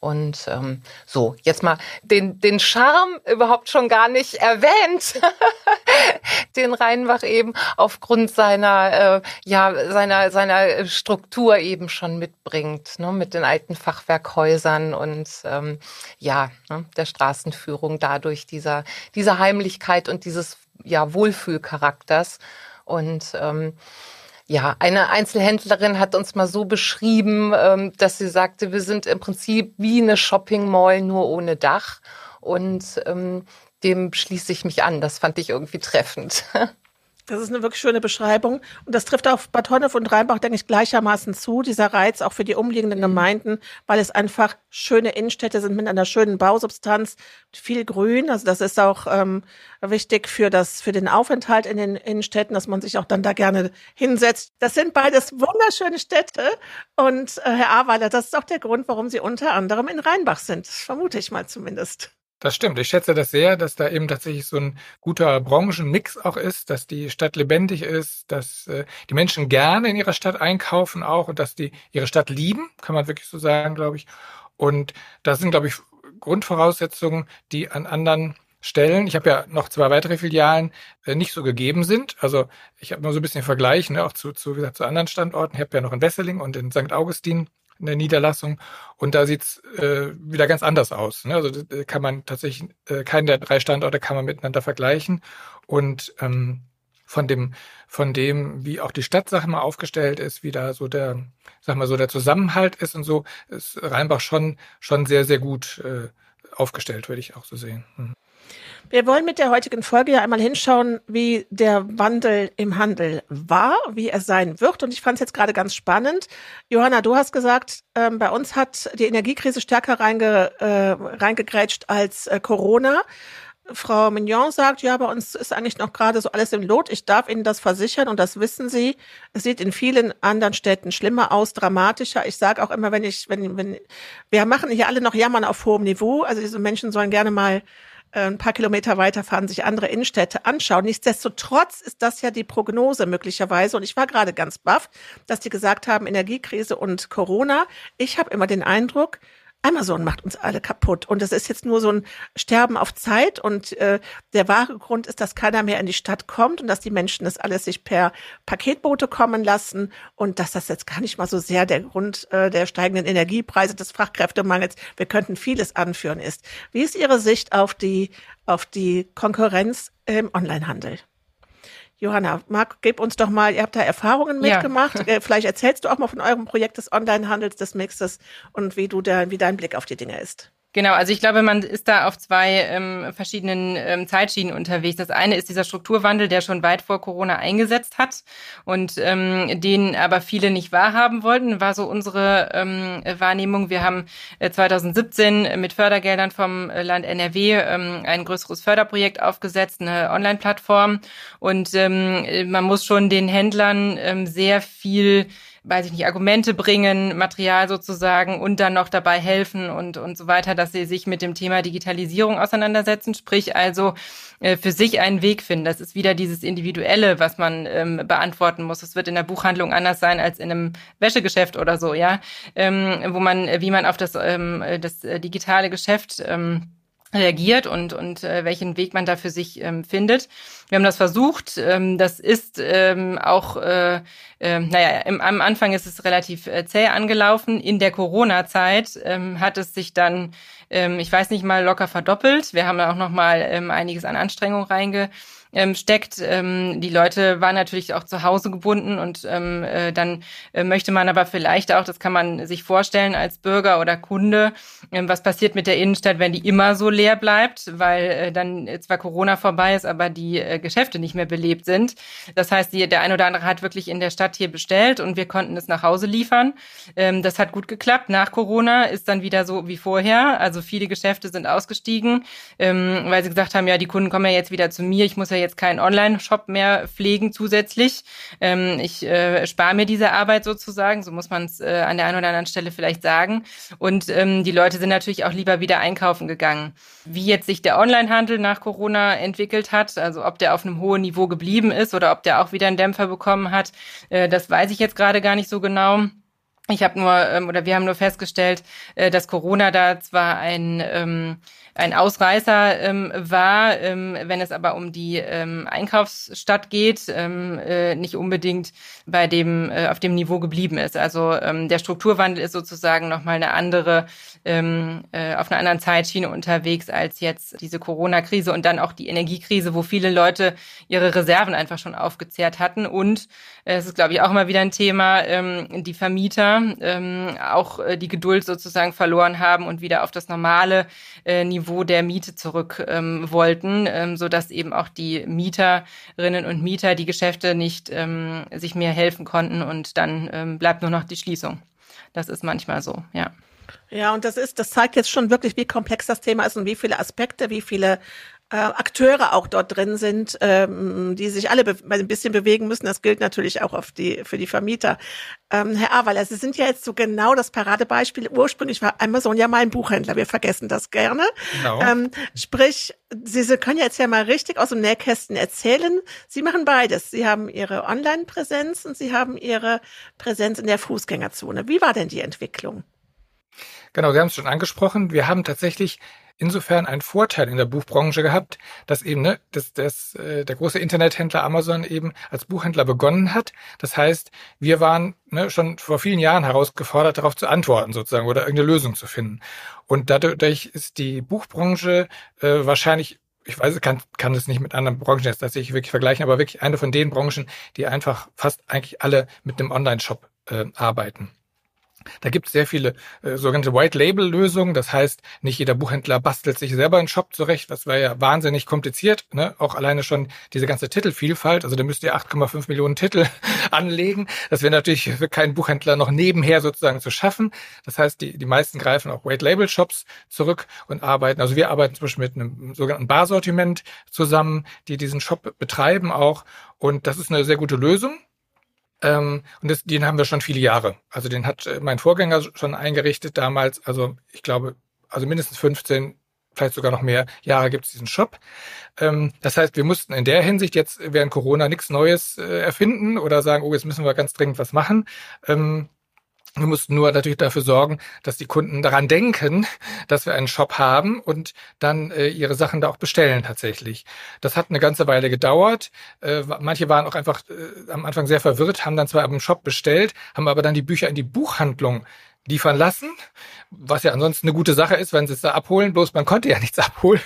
Und ähm, so, jetzt mal den, den Charme überhaupt schon gar nicht erwähnt, <laughs> den Rheinbach eben aufgrund seiner, äh, ja, seiner, seiner Struktur eben schon mitbringt, ne, mit den alten Fachwerkhäusern und ähm, ja, ne, der Straßenführung dadurch dieser, dieser Heimlichkeit und dieses ja, Wohlfühlcharakters. Und ähm, Ja, eine Einzelhändlerin hat uns mal so beschrieben, ähm, dass sie sagte, wir sind im Prinzip wie eine Shopping Mall nur ohne Dach. Und ähm, dem schließe ich mich an. Das fand ich irgendwie treffend. <laughs> Das ist eine wirklich schöne Beschreibung. Und das trifft auf Bad Honnef und Rheinbach, denke ich, gleichermaßen zu, dieser Reiz auch für die umliegenden mhm. Gemeinden, weil es einfach schöne Innenstädte sind mit einer schönen Bausubstanz, viel Grün. Also das ist auch ähm, wichtig für das, für den Aufenthalt in den Innenstädten, dass man sich auch dann da gerne hinsetzt. Das sind beides wunderschöne Städte. Und äh, Herr Aweiler, das ist auch der Grund, warum Sie unter anderem in Rheinbach sind. Vermute ich mal zumindest. Das stimmt. Ich schätze das sehr, dass da eben tatsächlich so ein guter Branchenmix auch ist, dass die Stadt lebendig ist, dass äh, die Menschen gerne in ihrer Stadt einkaufen auch und dass die ihre Stadt lieben, kann man wirklich so sagen, glaube ich. Und das sind, glaube ich, Grundvoraussetzungen, die an anderen Stellen, ich habe ja noch zwei weitere Filialen, äh, nicht so gegeben sind. Also ich habe nur so ein bisschen Vergleich, ne, auch zu, zu, wie gesagt, zu anderen Standorten. Ich habe ja noch in Wesseling und in St. Augustin in der Niederlassung. Und da sieht's äh, wieder ganz anders aus. Ne? Also kann man tatsächlich, äh, keinen der drei Standorte kann man miteinander vergleichen. Und ähm, von dem, von dem, wie auch die Stadt, sag mal, aufgestellt ist, wie da so der, sag mal, so der Zusammenhalt ist und so, ist Rheinbach schon, schon sehr, sehr gut äh, aufgestellt, würde ich auch so sehen. Hm. Wir wollen mit der heutigen Folge ja einmal hinschauen, wie der Wandel im Handel war, wie er sein wird. Und ich fand es jetzt gerade ganz spannend. Johanna, du hast gesagt, ähm, bei uns hat die Energiekrise stärker reinge, äh, reingegrätscht als äh, Corona. Frau Mignon sagt, ja, bei uns ist eigentlich noch gerade so alles im Lot. Ich darf Ihnen das versichern und das wissen Sie. Es sieht in vielen anderen Städten schlimmer aus, dramatischer. Ich sage auch immer, wenn ich, wenn, wenn, wir machen hier alle noch Jammern auf hohem Niveau. Also diese Menschen sollen gerne mal äh, ein paar Kilometer weiterfahren, sich andere Innenstädte anschauen. Nichtsdestotrotz ist das ja die Prognose möglicherweise. Und ich war gerade ganz baff, dass die gesagt haben, Energiekrise und Corona. Ich habe immer den Eindruck, Amazon macht uns alle kaputt. Und das ist jetzt nur so ein Sterben auf Zeit. Und äh, der wahre Grund ist, dass keiner mehr in die Stadt kommt und dass die Menschen das alles sich per Paketboote kommen lassen und dass das jetzt gar nicht mal so sehr der Grund äh, der steigenden Energiepreise, des Fachkräftemangels, wir könnten vieles anführen, ist. Wie ist Ihre Sicht auf die, auf die Konkurrenz im Onlinehandel? Johanna, Marc, gib uns doch mal, ihr habt da Erfahrungen mitgemacht. Ja. <laughs> Äh, vielleicht erzählst du auch mal von eurem Projekt des Onlinehandels, des Mixes und wie du da, wie dein Blick auf die Dinge ist. Genau, also ich glaube, man ist da auf zwei ähm, verschiedenen ähm, Zeitschienen unterwegs. Das eine ist dieser Strukturwandel, der schon weit vor Corona eingesetzt hat und ähm, den aber viele nicht wahrhaben wollten, war so unsere ähm, Wahrnehmung. Wir haben äh, 2017 mit Fördergeldern vom Land NRW ähm, ein größeres Förderprojekt aufgesetzt, eine Online-Plattform und ähm, man muss schon den Händlern ähm, sehr viel weiß ich nicht, Argumente bringen, Material sozusagen und dann noch dabei helfen und, und so weiter, dass sie sich mit dem Thema Digitalisierung auseinandersetzen, sprich also äh, für sich einen Weg finden. Das ist wieder dieses Individuelle, was man ähm, beantworten muss. Es wird in der Buchhandlung anders sein als in einem Wäschegeschäft oder so, ja, ähm, wo man, wie man auf das, ähm, das äh, digitale Geschäft ähm, reagiert und, und äh, welchen Weg man da für sich ähm, findet. Wir haben das versucht. Ähm, das ist ähm, auch, äh, äh, naja, im, am Anfang ist es relativ äh, zäh angelaufen. In der Corona-Zeit ähm, hat es sich dann, ähm, ich weiß nicht mal, locker verdoppelt. Wir haben auch noch mal ähm, einiges an Anstrengung reinge ähm, steckt. Ähm, die Leute waren natürlich auch zu Hause gebunden und ähm, äh, dann äh, möchte man aber vielleicht auch, das kann man sich vorstellen als Bürger oder Kunde, ähm, was passiert mit der Innenstadt, wenn die immer so leer bleibt, weil äh, dann zwar Corona vorbei ist, aber die äh, Geschäfte nicht mehr belebt sind. Das heißt, die, der ein oder andere hat wirklich in der Stadt hier bestellt und wir konnten es nach Hause liefern. Ähm, das hat gut geklappt. Nach Corona ist dann wieder so wie vorher. Also viele Geschäfte sind ausgestiegen, ähm, weil sie gesagt haben, ja, die Kunden kommen ja jetzt wieder zu mir. Ich muss ja jetzt keinen Online-Shop mehr pflegen zusätzlich. Ähm, ich äh, spare mir diese Arbeit sozusagen, so muss man es äh, an der einen oder anderen Stelle vielleicht sagen. Und ähm, die Leute sind natürlich auch lieber wieder einkaufen gegangen. Wie jetzt sich der Online-Handel nach Corona entwickelt hat, also ob der auf einem hohen Niveau geblieben ist oder ob der auch wieder einen Dämpfer bekommen hat, äh, das weiß ich jetzt gerade gar nicht so genau. Ich habe nur ähm, oder wir haben nur festgestellt, äh, dass Corona da zwar ein ähm, ein Ausreißer ähm, war, ähm, wenn es aber um die ähm, Einkaufsstadt geht, ähm, äh, nicht unbedingt bei dem äh, auf dem Niveau geblieben ist. Also ähm, der Strukturwandel ist sozusagen noch mal eine andere ähm, äh, auf einer anderen Zeitschiene unterwegs als jetzt diese Corona-Krise und dann auch die Energiekrise, wo viele Leute ihre Reserven einfach schon aufgezehrt hatten und es ist glaube ich auch immer wieder ein Thema, ähm, die Vermieter ähm, auch äh, die Geduld sozusagen verloren haben und wieder auf das normale äh, Niveau der Miete zurück ähm, wollten, ähm, so dass eben auch die Mieterinnen und Mieter die Geschäfte nicht ähm, sich mehr helfen konnten und dann ähm, bleibt nur noch die Schließung. Das ist manchmal so, ja. Ja, und das ist, das zeigt jetzt schon wirklich, wie komplex das Thema ist und wie viele Aspekte, wie viele äh, Akteure auch dort drin sind, ähm, die sich alle ein bisschen bewegen müssen. Das gilt natürlich auch auf die, für die Vermieter. Ähm, Herr Aweiler, Sie sind ja jetzt so genau das Paradebeispiel. Ursprünglich war Amazon ja mal ein Buchhändler. Wir vergessen das gerne. Genau. Ähm, sprich, Sie, Sie können jetzt ja mal richtig aus dem Nähkästen erzählen. Sie machen beides. Sie haben Ihre Online-Präsenz und Sie haben Ihre Präsenz in der Fußgängerzone. Wie war denn die Entwicklung? Genau, Sie haben es schon angesprochen. Wir haben tatsächlich insofern einen Vorteil in der Buchbranche gehabt, dass eben ne, dass, dass, äh, der große Internethändler Amazon eben als Buchhändler begonnen hat. Das heißt, wir waren ne, schon vor vielen Jahren herausgefordert, darauf zu antworten sozusagen oder irgendeine Lösung zu finden. Und dadurch ist die Buchbranche äh, wahrscheinlich ich weiß, kann, kann es nicht mit anderen Branchen jetzt tatsächlich wirklich vergleichen, aber wirklich eine von den Branchen, die einfach fast eigentlich alle mit einem Online-Shop äh, arbeiten. Da gibt es sehr viele äh, sogenannte White-Label-Lösungen. Das heißt, nicht jeder Buchhändler bastelt sich selber einen Shop zurecht. Das wäre ja wahnsinnig kompliziert. Ne? Auch alleine schon diese ganze Titelvielfalt. Also da müsst ihr 8,5 Millionen Titel <laughs> anlegen. Das wäre natürlich für keinen Buchhändler noch nebenher sozusagen zu schaffen. Das heißt, die, die meisten greifen auch White-Label-Shops zurück und arbeiten. Also wir arbeiten zum Beispiel mit einem sogenannten Barsortiment zusammen, die diesen Shop betreiben auch. Und das ist eine sehr gute Lösung. Ähm, und das, den haben wir schon viele Jahre. Also den hat äh, mein Vorgänger schon eingerichtet damals. Also ich glaube, also mindestens 15, vielleicht sogar noch mehr Jahre gibt es diesen Shop. Ähm, das heißt, wir mussten in der Hinsicht jetzt während Corona nichts Neues äh, erfinden oder sagen, oh, jetzt müssen wir ganz dringend was machen. Ähm, wir mussten nur natürlich dafür sorgen, dass die Kunden daran denken, dass wir einen Shop haben und dann äh, ihre Sachen da auch bestellen tatsächlich. Das hat eine ganze Weile gedauert. Äh, manche waren auch einfach äh, am Anfang sehr verwirrt, haben dann zwar im Shop bestellt, haben aber dann die Bücher in die Buchhandlung liefern lassen, was ja ansonsten eine gute Sache ist, wenn sie es da abholen, bloß man konnte ja nichts <laughs> abholen.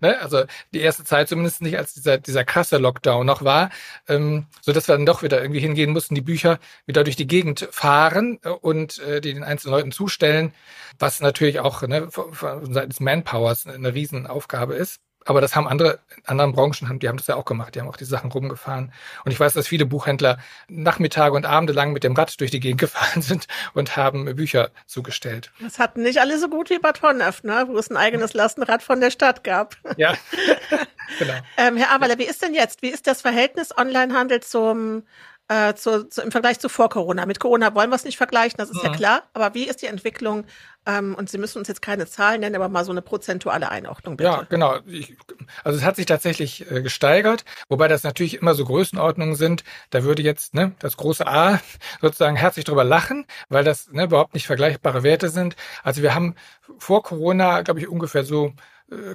ne? Also die erste Zeit zumindest nicht, als dieser, dieser krasse Lockdown noch war, ähm, so dass wir dann doch wieder irgendwie hingehen mussten, die Bücher wieder durch die Gegend fahren äh, und äh, die den einzelnen Leuten zustellen, was natürlich auch ne, von, von Seiten des Manpowers eine Riesenaufgabe ist. Aber das haben andere, anderen Branchen, die haben das ja auch gemacht, die haben auch die Sachen rumgefahren. Und ich weiß, dass viele Buchhändler Nachmittage und Abende lang mit dem Rad durch die Gegend <laughs> gefahren sind und haben Bücher zugestellt. Das hatten nicht alle so gut wie Bad Honnef, ne? wo es ein eigenes Lastenrad von der Stadt gab. Ja, <laughs> genau. ähm, Herr Aberle, wie ist denn jetzt, wie ist das Verhältnis Onlinehandel zum äh, zu, zu, im Vergleich zu vor Corona. Mit Corona wollen wir es nicht vergleichen, das ist ja, ja klar. Aber wie ist die Entwicklung? Ähm, und Sie müssen uns jetzt keine Zahlen nennen, aber mal so eine prozentuale Einordnung bitte. Ja, genau. Ich, also es hat sich tatsächlich äh, gesteigert, wobei das natürlich immer so Größenordnungen sind. Da würde jetzt ne, das große A <laughs> sozusagen herzlich drüber lachen, weil das ne, überhaupt nicht vergleichbare Werte sind. Also wir haben vor Corona, glaube ich, ungefähr so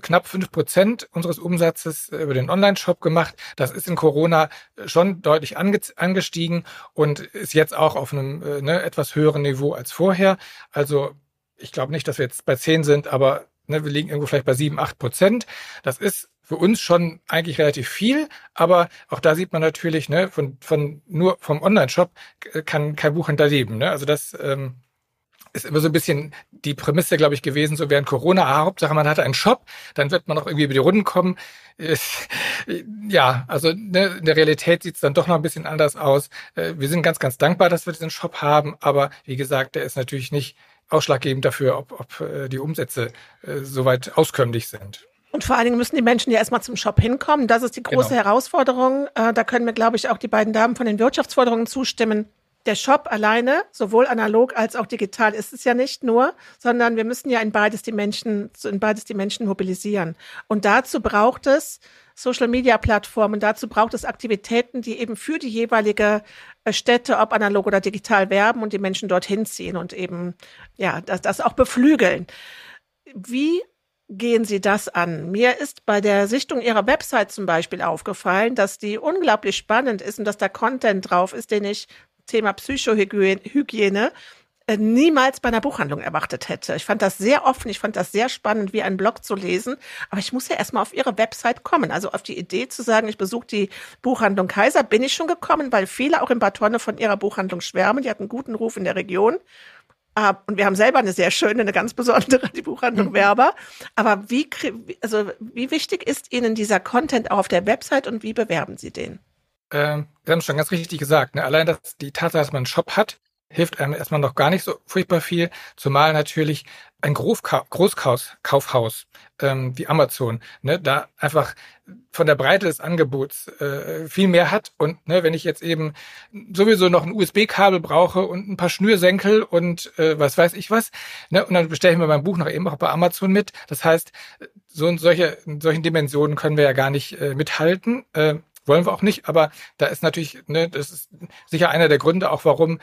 knapp fünf Prozent unseres Umsatzes äh, über den Online-Shop gemacht. Das ist in Corona äh, schon deutlich ange angestiegen und ist jetzt auch auf einem ne, etwas höheren Niveau als vorher. Also ich glaube nicht, dass wir jetzt bei zehn sind, aber ne, wir liegen irgendwo vielleicht bei sieben, acht Prozent. Das ist für uns schon eigentlich relativ viel, aber auch da sieht man natürlich, ne, von, von nur vom Online-Shop kann kein Buchhändler leben. Ne? Also das ähm, ist immer so ein bisschen die Prämisse, glaube ich, gewesen, so während Corona, ah, Hauptsache man hatte einen Shop, dann wird man auch irgendwie über die Runden kommen. Ja, also ne, in der Realität sieht es dann doch noch ein bisschen anders aus. Äh, wir sind ganz, ganz dankbar, dass wir diesen Shop haben, aber wie gesagt, der ist natürlich nicht ausschlaggebend dafür, ob, ob äh, die Umsätze äh, soweit auskömmlich sind. Und vor allen Dingen müssen die Menschen ja erstmal zum Shop hinkommen. Das ist die große genau. Herausforderung. Da können mir, glaube ich, auch die beiden Damen von den Wirtschaftsforderungen zustimmen der Shop alleine, sowohl analog als auch digital, ist es ja nicht nur, sondern wir müssen ja in beides die Menschen, in beides die Menschen mobilisieren. Und dazu braucht es Social Media Plattformen, dazu braucht es Aktivitäten, die eben für die jeweilige äh, Städte, ob analog oder digital werben und die Menschen dorthin ziehen und eben, ja, das, das auch beflügeln. Wie gehen Sie das an? Mir ist bei der Sichtung Ihrer Website zum Beispiel aufgefallen, dass die unglaublich spannend ist und dass da Content drauf ist, den ich Thema Psychohygiene äh, niemals bei einer Buchhandlung erwartet hätte. Ich fand das sehr offen, ich fand das sehr spannend, wie ein Blog zu lesen. Aber ich muss ja erstmal auf Ihre Website kommen. Also auf die Idee zu sagen, ich besuche die Buchhandlung Kaiser, bin ich schon gekommen, weil viele auch in Batonne von ihrer Buchhandlung schwärmen. Die hat einen guten Ruf in der Region. Uh, und wir haben selber eine sehr schöne, eine ganz besondere, die Buchhandlung mhm. Werber. Aber wie, also wie wichtig ist Ihnen dieser Content auch auf der Website und wie bewerben Sie den? Ähm, Sie haben schon ganz richtig gesagt. Ne? Allein dass die Tatsache, dass man einen Shop hat, hilft einem erstmal noch gar nicht so furchtbar viel, zumal natürlich ein Großkaufhaus ähm, wie Amazon, ne, da einfach von der Breite des Angebots äh, viel mehr hat. Und ne, wenn ich jetzt eben sowieso noch ein USB-Kabel brauche und ein paar Schnürsenkel und äh, was weiß ich was, ne, und dann bestelle ich mir mein Buch noch eben auch bei Amazon mit. Das heißt, so in, solche, in solchen Dimensionen können wir ja gar nicht äh, mithalten. Äh, wollen wir auch nicht, aber da ist natürlich, ne, das ist sicher einer der Gründe auch, warum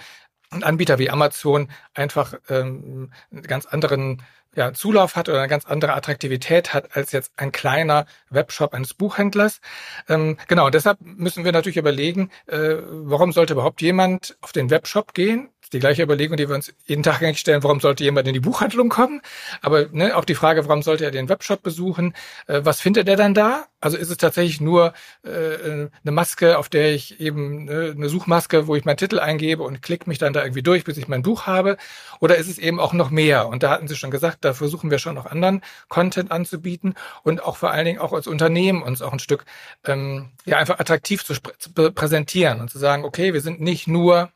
Anbieter wie Amazon einfach ähm, einen ganz anderen ja, Zulauf hat oder eine ganz andere Attraktivität hat als jetzt ein kleiner Webshop eines Buchhändlers. Ähm, genau, deshalb müssen wir natürlich überlegen, äh, warum sollte überhaupt jemand auf den Webshop gehen? Die gleiche Überlegung, die wir uns jeden Tag eigentlich stellen, warum sollte jemand in die Buchhandlung kommen? Aber ne, auch die Frage, warum sollte er den Webshop besuchen? Äh, was findet er dann da? Also ist es tatsächlich nur äh, eine Maske, auf der ich eben ne, eine Suchmaske, wo ich meinen Titel eingebe und klicke mich dann da irgendwie durch, bis ich mein Buch habe? Oder ist es eben auch noch mehr? Und da hatten Sie schon gesagt, da versuchen wir schon noch anderen Content anzubieten und auch vor allen Dingen auch als Unternehmen uns auch ein Stück ähm, ja einfach attraktiv zu, zu präsentieren und zu sagen, okay, wir sind nicht nur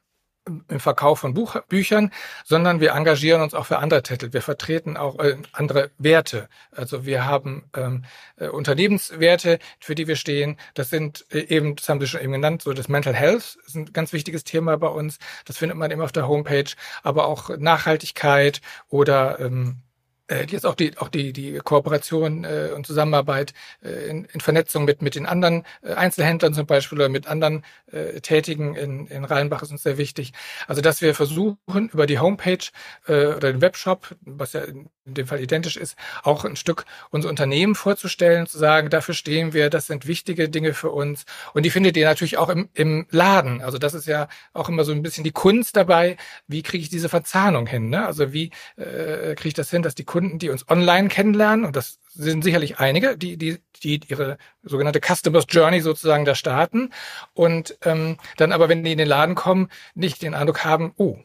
im Verkauf von Buch, Büchern, sondern wir engagieren uns auch für andere Titel. Wir vertreten auch äh, andere Werte. Also wir haben ähm, äh, Unternehmenswerte, für die wir stehen. Das sind äh, eben, das haben Sie schon eben genannt, so das Mental Health ist ein ganz wichtiges Thema bei uns. Das findet man immer auf der Homepage, aber auch Nachhaltigkeit oder ähm, äh, jetzt auch die auch die die Kooperation äh, und Zusammenarbeit äh, in, in Vernetzung mit mit den anderen äh, Einzelhändlern zum Beispiel oder mit anderen äh, Tätigen in, in Rheinbach ist uns sehr wichtig. Also dass wir versuchen über die Homepage äh, oder den Webshop, was ja in dem Fall identisch ist, auch ein Stück unser Unternehmen vorzustellen, zu sagen, dafür stehen wir, das sind wichtige Dinge für uns und die findet ihr natürlich auch im, im Laden. Also das ist ja auch immer so ein bisschen die Kunst dabei. Wie kriege ich diese Verzahnung hin? Ne? Also wie äh, kriege ich das hin, dass die Kunden, die uns online kennenlernen, und das sind sicherlich einige, die, die, die ihre sogenannte Customers Journey sozusagen da starten und ähm, dann aber, wenn die in den Laden kommen, nicht den Eindruck haben, oh,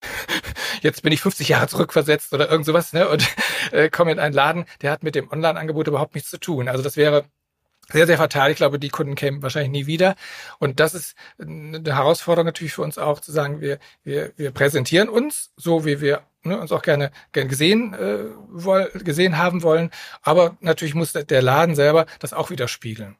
<laughs> jetzt bin ich 50 Jahre zurückversetzt oder irgend sowas, ne? Und äh, komme in einen Laden, der hat mit dem Online-Angebot überhaupt nichts zu tun. Also das wäre sehr, sehr fatal. Ich glaube, die Kunden kämen wahrscheinlich nie wieder. Und das ist eine Herausforderung natürlich für uns auch, zu sagen, wir, wir, wir präsentieren uns so, wie wir ne, uns auch gerne, gerne gesehen, äh, woll, gesehen haben wollen. Aber natürlich muss der Laden selber das auch widerspiegeln.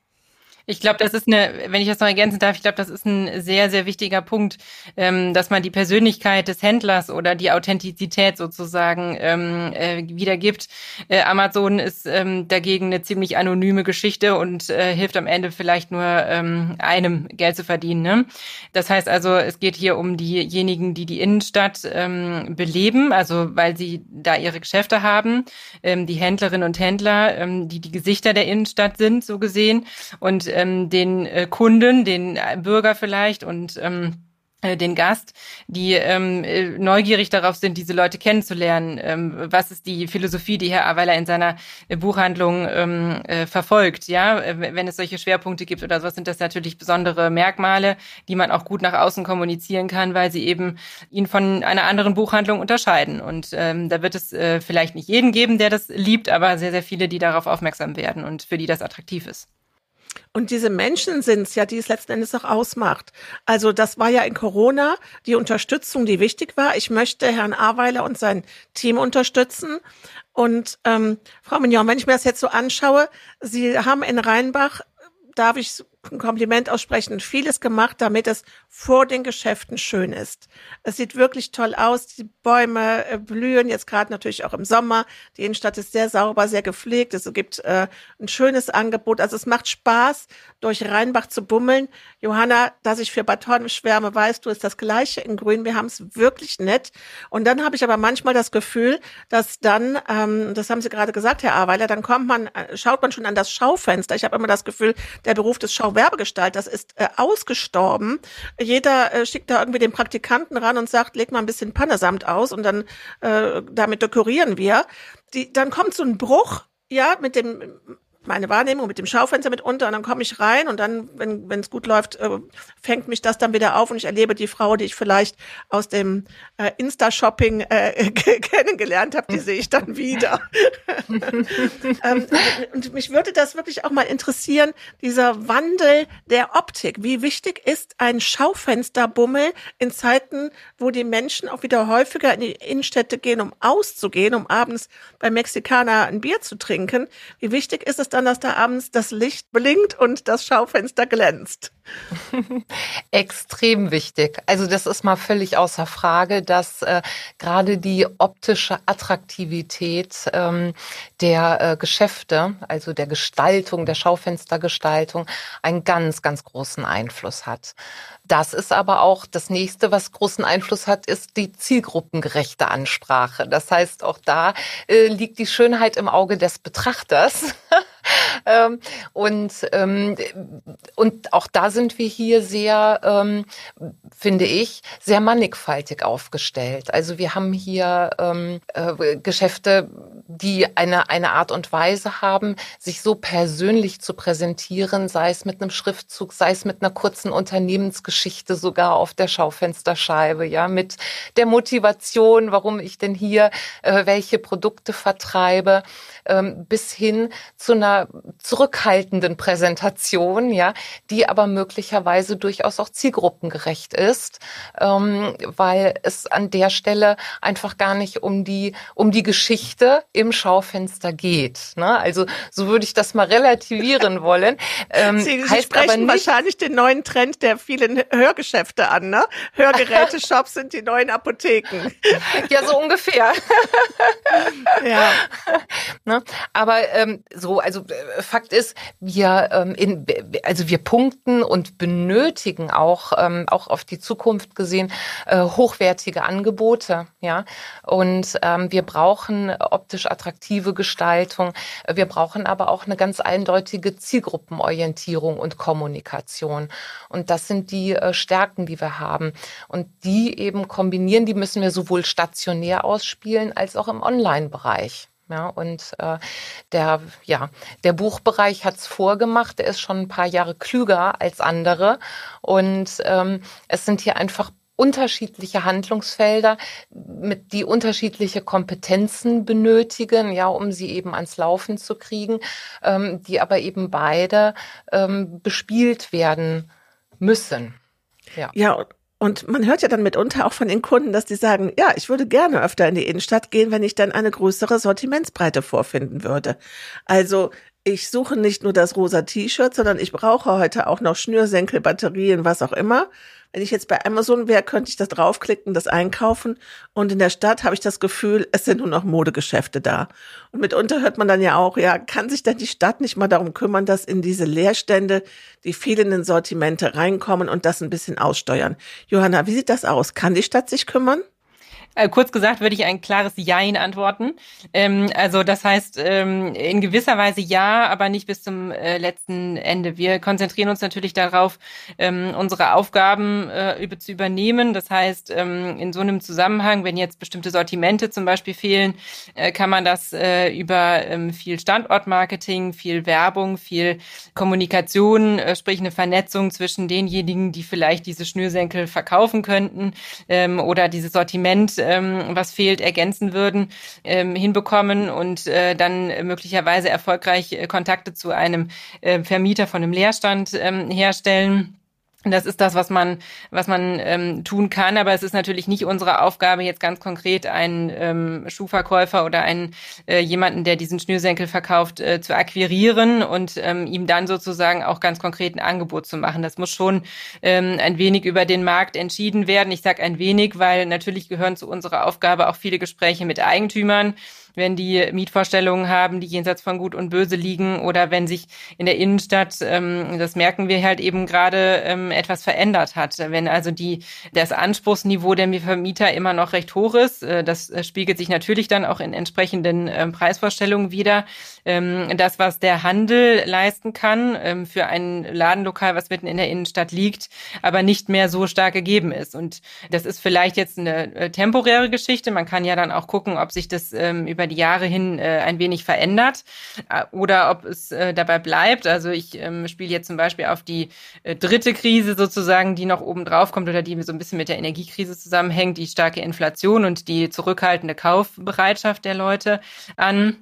Ich glaube, das ist eine, wenn ich das noch ergänzen darf, ich glaube, das ist ein sehr, sehr wichtiger Punkt, ähm, dass man die Persönlichkeit des Händlers oder die Authentizität sozusagen ähm, äh, wiedergibt. Äh, Amazon ist ähm, dagegen eine ziemlich anonyme Geschichte und äh, hilft am Ende vielleicht nur ähm, einem Geld zu verdienen. Ne? Das heißt also, es geht hier um diejenigen, die die Innenstadt ähm, beleben, also weil sie da ihre Geschäfte haben, ähm, die Händlerinnen und Händler, die die Gesichter der Innenstadt sind, so gesehen. Und ähm, den äh, Kunden, den äh, Bürger vielleicht und ähm, äh, den Gast, die ähm, äh, neugierig darauf sind, diese Leute kennenzulernen. Ähm, was ist die Philosophie, die Herr Aweiler in seiner Buchhandlung ähm, äh, verfolgt? Ja, wenn es solche Schwerpunkte gibt oder sowas, sind das natürlich besondere Merkmale, die man auch gut nach außen kommunizieren kann, weil sie eben ihn von einer anderen Buchhandlung unterscheiden. Und ähm, da wird es äh, vielleicht nicht jeden geben, der das liebt, aber sehr, sehr viele, die darauf aufmerksam werden und für die das attraktiv ist. Und diese Menschen sind es ja, die es letzten Endes auch ausmacht. Also das war ja in Corona die Unterstützung, die wichtig war. Ich möchte Herrn Aweiler und sein Team unterstützen. Und ähm, Frau Mignon, wenn ich mir das jetzt so anschaue, Sie haben in Rheinbach, darf ich ein Kompliment aussprechen, vieles gemacht, damit es vor den Geschäften schön ist. Es sieht wirklich toll aus. Die Bäume äh, blühen jetzt gerade natürlich auch im Sommer. Die Innenstadt ist sehr sauber, sehr gepflegt. Es gibt äh, ein schönes Angebot. Also es macht Spaß, durch Rheinbach zu bummeln. Johanna, dass ich für Baton schwärme, weißt du, ist das Gleiche in Grün. Wir haben es wirklich nett. Und dann habe ich aber manchmal das Gefühl, dass dann, ähm, das haben Sie gerade gesagt, Herr Aweiler, dann kommt man, äh, schaut man schon an das Schaufenster. Ich habe immer das Gefühl, der Beruf des Schauwerbegestalters ist äh, ausgestorben. Jeder äh, schickt da irgendwie den Praktikanten ran und sagt, leg mal ein bisschen Pannesamt aus und dann äh, damit dekorieren wir. Die, dann kommt so ein Bruch ja, mit dem meine Wahrnehmung mit dem Schaufenster mit unter und dann komme ich rein und dann, wenn es gut läuft, äh, fängt mich das dann wieder auf und ich erlebe die Frau, die ich vielleicht aus dem äh, Insta-Shopping äh, <laughs> kennengelernt habe, die sehe ich dann wieder. <laughs> ähm, und mich würde das wirklich auch mal interessieren, dieser Wandel der Optik. Wie wichtig ist ein Schaufensterbummel in Zeiten, wo die Menschen auch wieder häufiger in die Innenstädte gehen, um auszugehen, um abends beim Mexikaner ein Bier zu trinken? Wie wichtig ist es dann, dass da abends das Licht blinkt und das Schaufenster glänzt. <laughs> Extrem wichtig. Also das ist mal völlig außer Frage, dass äh, gerade die optische Attraktivität ähm, der äh, Geschäfte, also der Gestaltung, der Schaufenstergestaltung, einen ganz, ganz großen Einfluss hat. Das ist aber auch das nächste, was großen Einfluss hat, ist die zielgruppengerechte Ansprache. Das heißt, auch da äh, liegt die Schönheit im Auge des Betrachters. <laughs> ähm, und, ähm, und auch da sind wir hier sehr, ähm, finde ich, sehr mannigfaltig aufgestellt. Also wir haben hier ähm, äh, Geschäfte, die eine, eine Art und Weise haben, sich so persönlich zu präsentieren, sei es mit einem Schriftzug, sei es mit einer kurzen Unternehmensgeschichte sogar auf der Schaufensterscheibe, ja, mit der Motivation, warum ich denn hier äh, welche Produkte vertreibe, ähm, bis hin zu einer zurückhaltenden Präsentation, ja, die aber möglicherweise durchaus auch zielgruppengerecht ist, ähm, weil es an der Stelle einfach gar nicht um die, um die Geschichte im Schaufenster geht. Ne? Also so würde ich das mal relativieren wollen. <laughs> Ähm, Sie, Sie sprechen wahrscheinlich den neuen Trend der vielen Hörgeschäfte an. Ne? Hörgeräte-Shops sind die neuen Apotheken. <laughs> Ja, so ungefähr. <laughs> ja. Ne? Aber ähm, so, also äh, Fakt ist, wir ähm, in, also wir punkten und benötigen auch ähm, auch auf die Zukunft gesehen äh, hochwertige Angebote, ja. Und ähm, wir brauchen optisch attraktive Gestaltung. Wir brauchen aber auch eine ganz eindeutige Zielgruppenorientierung und Kommunikation. Und das sind die äh, Stärken, die wir haben. Und die eben kombinieren, die müssen wir sowohl stationär ausspielen als auch im Online-Bereich. Ja, und äh, der, ja, der Buchbereich hat's vorgemacht, der ist schon ein paar Jahre klüger als andere. Und ähm, es sind hier einfach unterschiedliche Handlungsfelder, mit die unterschiedliche Kompetenzen benötigen, ja, um sie eben ans Laufen zu kriegen, ähm, die aber eben beide ähm, bespielt werden müssen. Ja. ja, und man hört ja dann mitunter auch von den Kunden, dass die sagen, ja, ich würde gerne öfter in die Innenstadt gehen, wenn ich dann eine größere Sortimentsbreite vorfinden würde. Also ich suche nicht nur das rosa T-Shirt, sondern ich brauche heute auch noch Schnürsenkel, Batterien, was auch immer. Wenn ich jetzt bei Amazon wäre, könnte ich das draufklicken, das einkaufen. Und in der Stadt habe ich das Gefühl, es sind nur noch Modegeschäfte da. Und mitunter hört man dann ja auch, ja, kann sich denn die Stadt nicht mal darum kümmern, dass in diese Leerstände die fehlenden Sortimente reinkommen und das ein bisschen aussteuern? Johanna, wie sieht das aus? Kann die Stadt sich kümmern? Äh, kurz gesagt würde ich ein klares Jein antworten. Ähm, also das heißt ähm, in gewisser Weise ja, aber nicht bis zum äh, letzten Ende. Wir konzentrieren uns natürlich darauf, ähm, unsere Aufgaben äh, über, zu übernehmen. Das heißt, ähm, in so einem Zusammenhang, wenn jetzt bestimmte Sortimente zum Beispiel fehlen, äh, kann man das äh, über ähm, viel Standortmarketing, viel Werbung, viel Kommunikation, äh, sprich eine Vernetzung zwischen denjenigen, die vielleicht diese Schnürsenkel verkaufen könnten ähm, oder dieses Sortiment ähm, was fehlt, ergänzen würden, ähm, hinbekommen und äh, dann möglicherweise erfolgreich äh, Kontakte zu einem äh, Vermieter von einem Leerstand ähm, herstellen Das ist das, was man, was man ähm, tun kann, aber es ist natürlich nicht unsere Aufgabe, jetzt ganz konkret einen ähm, Schuhverkäufer oder einen äh, jemanden, der diesen Schnürsenkel verkauft, äh, zu akquirieren und ähm, ihm dann sozusagen auch ganz konkret ein Angebot zu machen. Das muss schon ähm, ein wenig über den Markt entschieden werden. Ich sage ein wenig, weil natürlich gehören zu unserer Aufgabe auch viele Gespräche mit Eigentümern wenn die Mietvorstellungen haben, die jenseits von Gut und Böse liegen oder wenn sich in der Innenstadt, ähm, das merken wir halt eben gerade, ähm, etwas verändert hat. Wenn also die, das Anspruchsniveau der Vermieter immer noch recht hoch ist, äh, das spiegelt sich natürlich dann auch in entsprechenden ähm, Preisvorstellungen wieder. Ähm, das, was der Handel leisten kann ähm, für ein Ladenlokal, was mitten in der Innenstadt liegt, aber nicht mehr so stark gegeben ist. Und das ist vielleicht jetzt eine äh, temporäre Geschichte. Man kann ja dann auch gucken, ob sich das ähm, über über die Jahre hin äh, ein wenig verändert äh, oder ob es äh, dabei bleibt. Also ich ähm, spiele jetzt zum Beispiel auf die äh, dritte Krise sozusagen, die noch oben drauf kommt oder die so ein bisschen mit der Energiekrise zusammenhängt, die starke Inflation und die zurückhaltende Kaufbereitschaft der Leute an.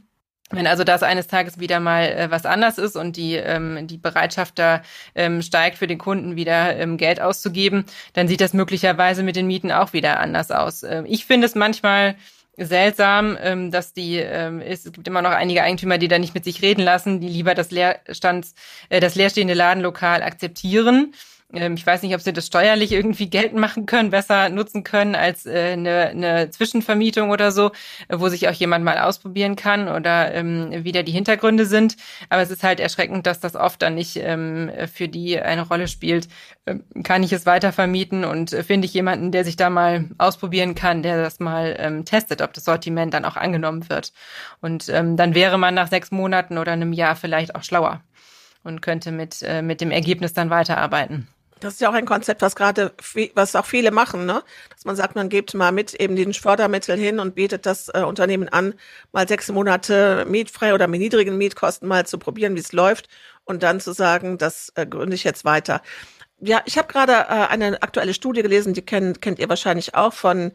Wenn also das eines Tages wieder mal äh, was anders ist und die, ähm, die Bereitschaft da ähm, steigt, für den Kunden wieder ähm, Geld auszugeben, dann sieht das möglicherweise mit den Mieten auch wieder anders aus. Ähm, ich finde es manchmal seltsam, ähm, dass die ähm, ist, es gibt immer noch einige Eigentümer, die da nicht mit sich reden lassen, die lieber das Leerstands, äh, das leerstehende Ladenlokal akzeptieren ähm, ich weiß nicht, ob sie das steuerlich irgendwie geltend machen können, besser nutzen können als äh, eine, eine Zwischenvermietung oder so, äh, wo sich auch jemand mal ausprobieren kann oder ähm, wie da die Hintergründe sind. Aber es ist halt erschreckend, dass das oft dann nicht ähm, für die eine Rolle spielt. Ähm, kann ich es weiter vermieten und äh, finde ich jemanden, der sich da mal ausprobieren kann, der das mal ähm, testet, ob das Sortiment dann auch angenommen wird. Und ähm, dann wäre man nach sechs Monaten oder einem Jahr vielleicht auch schlauer und könnte mit, äh, mit dem Ergebnis dann weiterarbeiten. Das ist ja auch ein Konzept, was gerade, was auch viele machen, ne? Dass man sagt, man gibt mal mit eben den Fördermittel hin und bietet das äh, Unternehmen an, mal sechs Monate mietfrei oder mit niedrigen Mietkosten mal zu probieren, wie es läuft und dann zu sagen, das äh, gründe ich jetzt weiter. Ja, ich habe gerade äh, eine aktuelle Studie gelesen, die kennt, kennt ihr wahrscheinlich auch von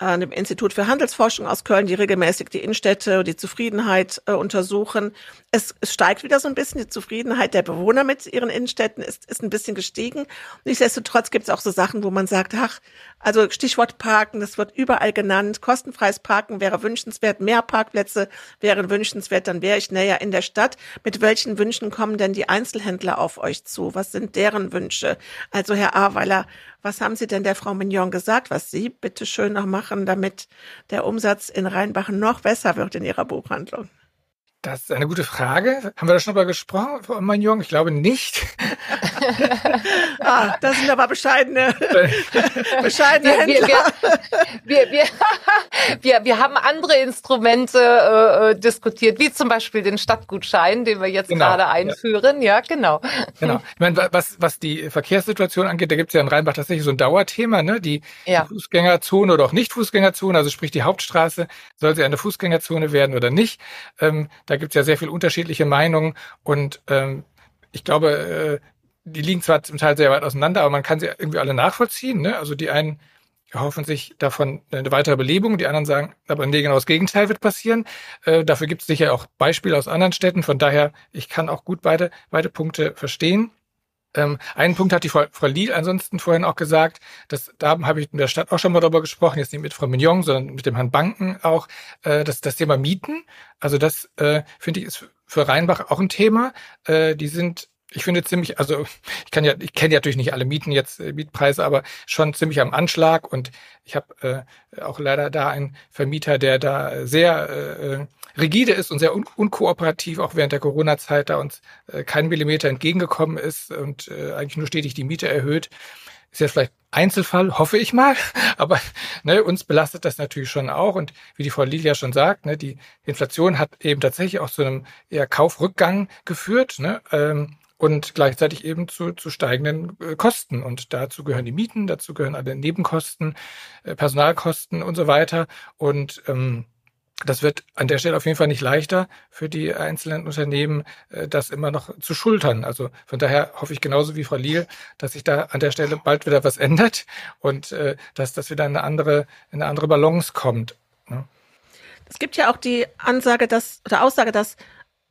äh, dem Institut für Handelsforschung aus Köln, die regelmäßig die Innenstädte, die Zufriedenheit äh, untersuchen. Es, es steigt wieder so ein bisschen, die Zufriedenheit der Bewohner mit ihren Innenstädten ist, ist ein bisschen gestiegen. Nichtsdestotrotz gibt es auch so Sachen, wo man sagt, ach, also Stichwort Parken, das wird überall genannt. Kostenfreies Parken wäre wünschenswert, mehr Parkplätze wären wünschenswert, dann wäre ich näher in der Stadt. Mit welchen Wünschen kommen denn die Einzelhändler auf euch zu? Was sind deren Wünsche? Also Herr Aweiler, was haben Sie denn der Frau Mignon gesagt, was Sie bitte schön noch machen, damit der Umsatz in Rheinbach noch besser wird in Ihrer Buchhandlung? Das ist eine gute Frage. Haben wir da schon mal gesprochen, Frau Magnon? Ich glaube nicht. <laughs> ah, das sind aber bescheidene, <laughs> bescheidene wir, Händler. Wir, wir, wir, <laughs> wir, wir haben andere Instrumente äh, äh, diskutiert, wie zum Beispiel den Stadtgutschein, den wir jetzt genau, gerade einführen. Ja. ja, genau. Genau. Ich meine, was, was die Verkehrssituation angeht, da gibt es ja in Rheinbach tatsächlich so ein Dauerthema, ne? Die ja. Fußgängerzone oder auch nicht Fußgängerzone, also sprich die Hauptstraße, soll sie eine Fußgängerzone werden oder nicht? Ähm, da gibt es ja sehr viel unterschiedliche Meinungen und ähm, ich glaube, äh, die liegen zwar zum Teil sehr weit auseinander, aber man kann sie irgendwie alle nachvollziehen. Ne? Also die einen erhoffen sich davon eine weitere Belebung, die anderen sagen, aber nee, genau das Gegenteil wird passieren. Äh, dafür gibt es sicher auch Beispiele aus anderen Städten. Von daher, ich kann auch gut beide, beide Punkte verstehen. Ähm, einen Punkt hat die Frau, Frau Liel ansonsten vorhin auch gesagt, dass da habe ich in der Stadt auch schon mal darüber gesprochen, jetzt nicht mit Frau Mignon, sondern mit dem Herrn Banken auch, äh, dass das Thema Mieten, also das äh, finde ich ist für Rheinbach auch ein Thema. Äh, die sind ich finde ziemlich, also ich kann ja, ich kenne ja natürlich nicht alle Mieten jetzt, äh, Mietpreise, aber schon ziemlich am Anschlag und ich habe äh, auch leider da einen Vermieter, der da sehr äh, rigide ist und sehr un unkooperativ, auch während der Corona-Zeit da uns äh, keinen Millimeter entgegengekommen ist und äh, eigentlich nur stetig die Miete erhöht. Ist jetzt vielleicht Einzelfall, hoffe ich mal, <laughs> aber ne, uns belastet das natürlich schon auch. Und wie die Frau Lilia schon sagt, ne, die Inflation hat eben tatsächlich auch zu einem eher Kaufrückgang geführt. Ne, ähm, und gleichzeitig eben zu, zu steigenden äh, Kosten. Und dazu gehören die Mieten, dazu gehören alle Nebenkosten, äh, Personalkosten und so weiter. Und ähm, das wird an der Stelle auf jeden Fall nicht leichter für die einzelnen Unternehmen, äh, das immer noch zu schultern. Also von daher hoffe ich genauso wie Frau Liel, dass sich da an der Stelle bald wieder was ändert und äh, dass das wieder eine andere, eine andere Balance kommt. Ne? Es gibt ja auch die Ansage, dass oder Aussage, dass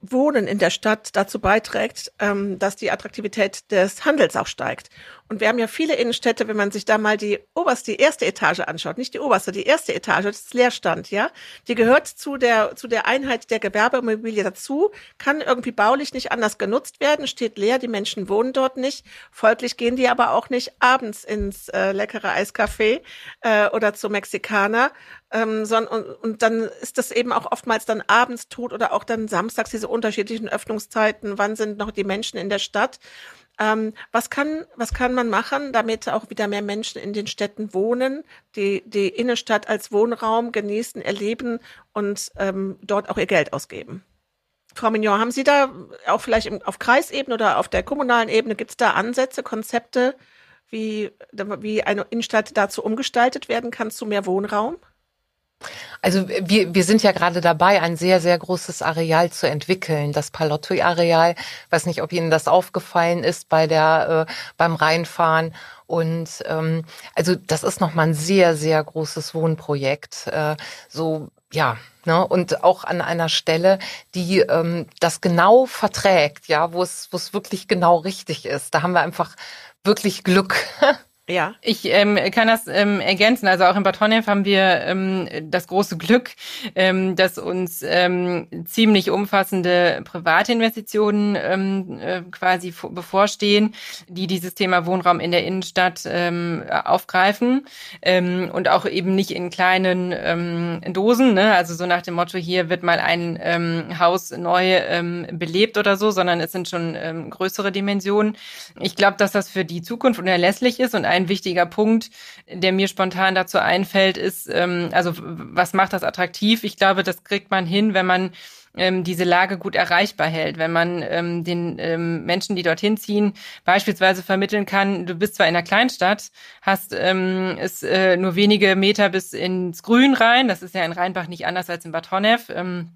Wohnen in der Stadt dazu beiträgt, ähm, dass die Attraktivität des Handels auch steigt. Und wir haben ja viele Innenstädte, wenn man sich da mal die oberste, die erste Etage anschaut, nicht die oberste, die erste Etage, das ist Leerstand, ja. Die gehört zu der, zu der Einheit der Gewerbeimmobilie dazu, kann irgendwie baulich nicht anders genutzt werden, steht leer, die Menschen wohnen dort nicht. Folglich gehen die aber auch nicht abends ins äh, leckere Eiscafé äh, oder zum Mexikaner, ähm, sondern, und, und dann ist das eben auch oftmals dann abends tot oder auch dann samstags diese unterschiedlichen Öffnungszeiten, wann sind noch die Menschen in der Stadt. Ähm, was kann, was kann man machen, damit auch wieder mehr Menschen in den Städten wohnen, die die Innenstadt als Wohnraum genießen, erleben und ähm, dort auch ihr Geld ausgeben? Frau Mignon, haben Sie da auch vielleicht im, auf Kreisebene oder auf der kommunalen Ebene, gibt es da Ansätze, Konzepte, wie, wie eine Innenstadt dazu umgestaltet werden kann zu mehr Wohnraum? Also wir, wir sind ja gerade dabei, ein sehr, sehr großes Areal zu entwickeln, das Palotti-Areal. Weiß nicht, ob Ihnen das aufgefallen ist bei der äh, beim Reinfahren. Und ähm, also das ist nochmal ein sehr, sehr großes Wohnprojekt. Äh, so ja, ne, und auch an einer Stelle, die ähm, das genau verträgt, ja, wo es, wo es wirklich genau richtig ist. Da haben wir einfach wirklich Glück. <laughs> Ja. Ich ähm, kann das ähm, ergänzen. Also auch in Bad haben wir ähm, das große Glück, ähm, dass uns ähm, ziemlich umfassende Privatinvestitionen ähm, äh, quasi bevorstehen, die dieses Thema Wohnraum in der Innenstadt ähm, aufgreifen ähm, und auch eben nicht in kleinen ähm, Dosen. Ne? Also so nach dem Motto, hier wird mal ein ähm, Haus neu ähm, belebt oder so, sondern es sind schon ähm, größere Dimensionen. Ich glaube, dass das für die Zukunft unerlässlich ist und ein ein wichtiger Punkt, der mir spontan dazu einfällt, ist, ähm, also was macht das attraktiv? Ich glaube, das kriegt man hin, wenn man ähm, diese Lage gut erreichbar hält, wenn man ähm, den ähm, Menschen, die dorthin ziehen, beispielsweise vermitteln kann, du bist zwar in einer Kleinstadt, hast ähm, es äh, nur wenige Meter bis ins Grün rein, das ist ja in Rheinbach nicht anders als in Bad Honnef, ähm,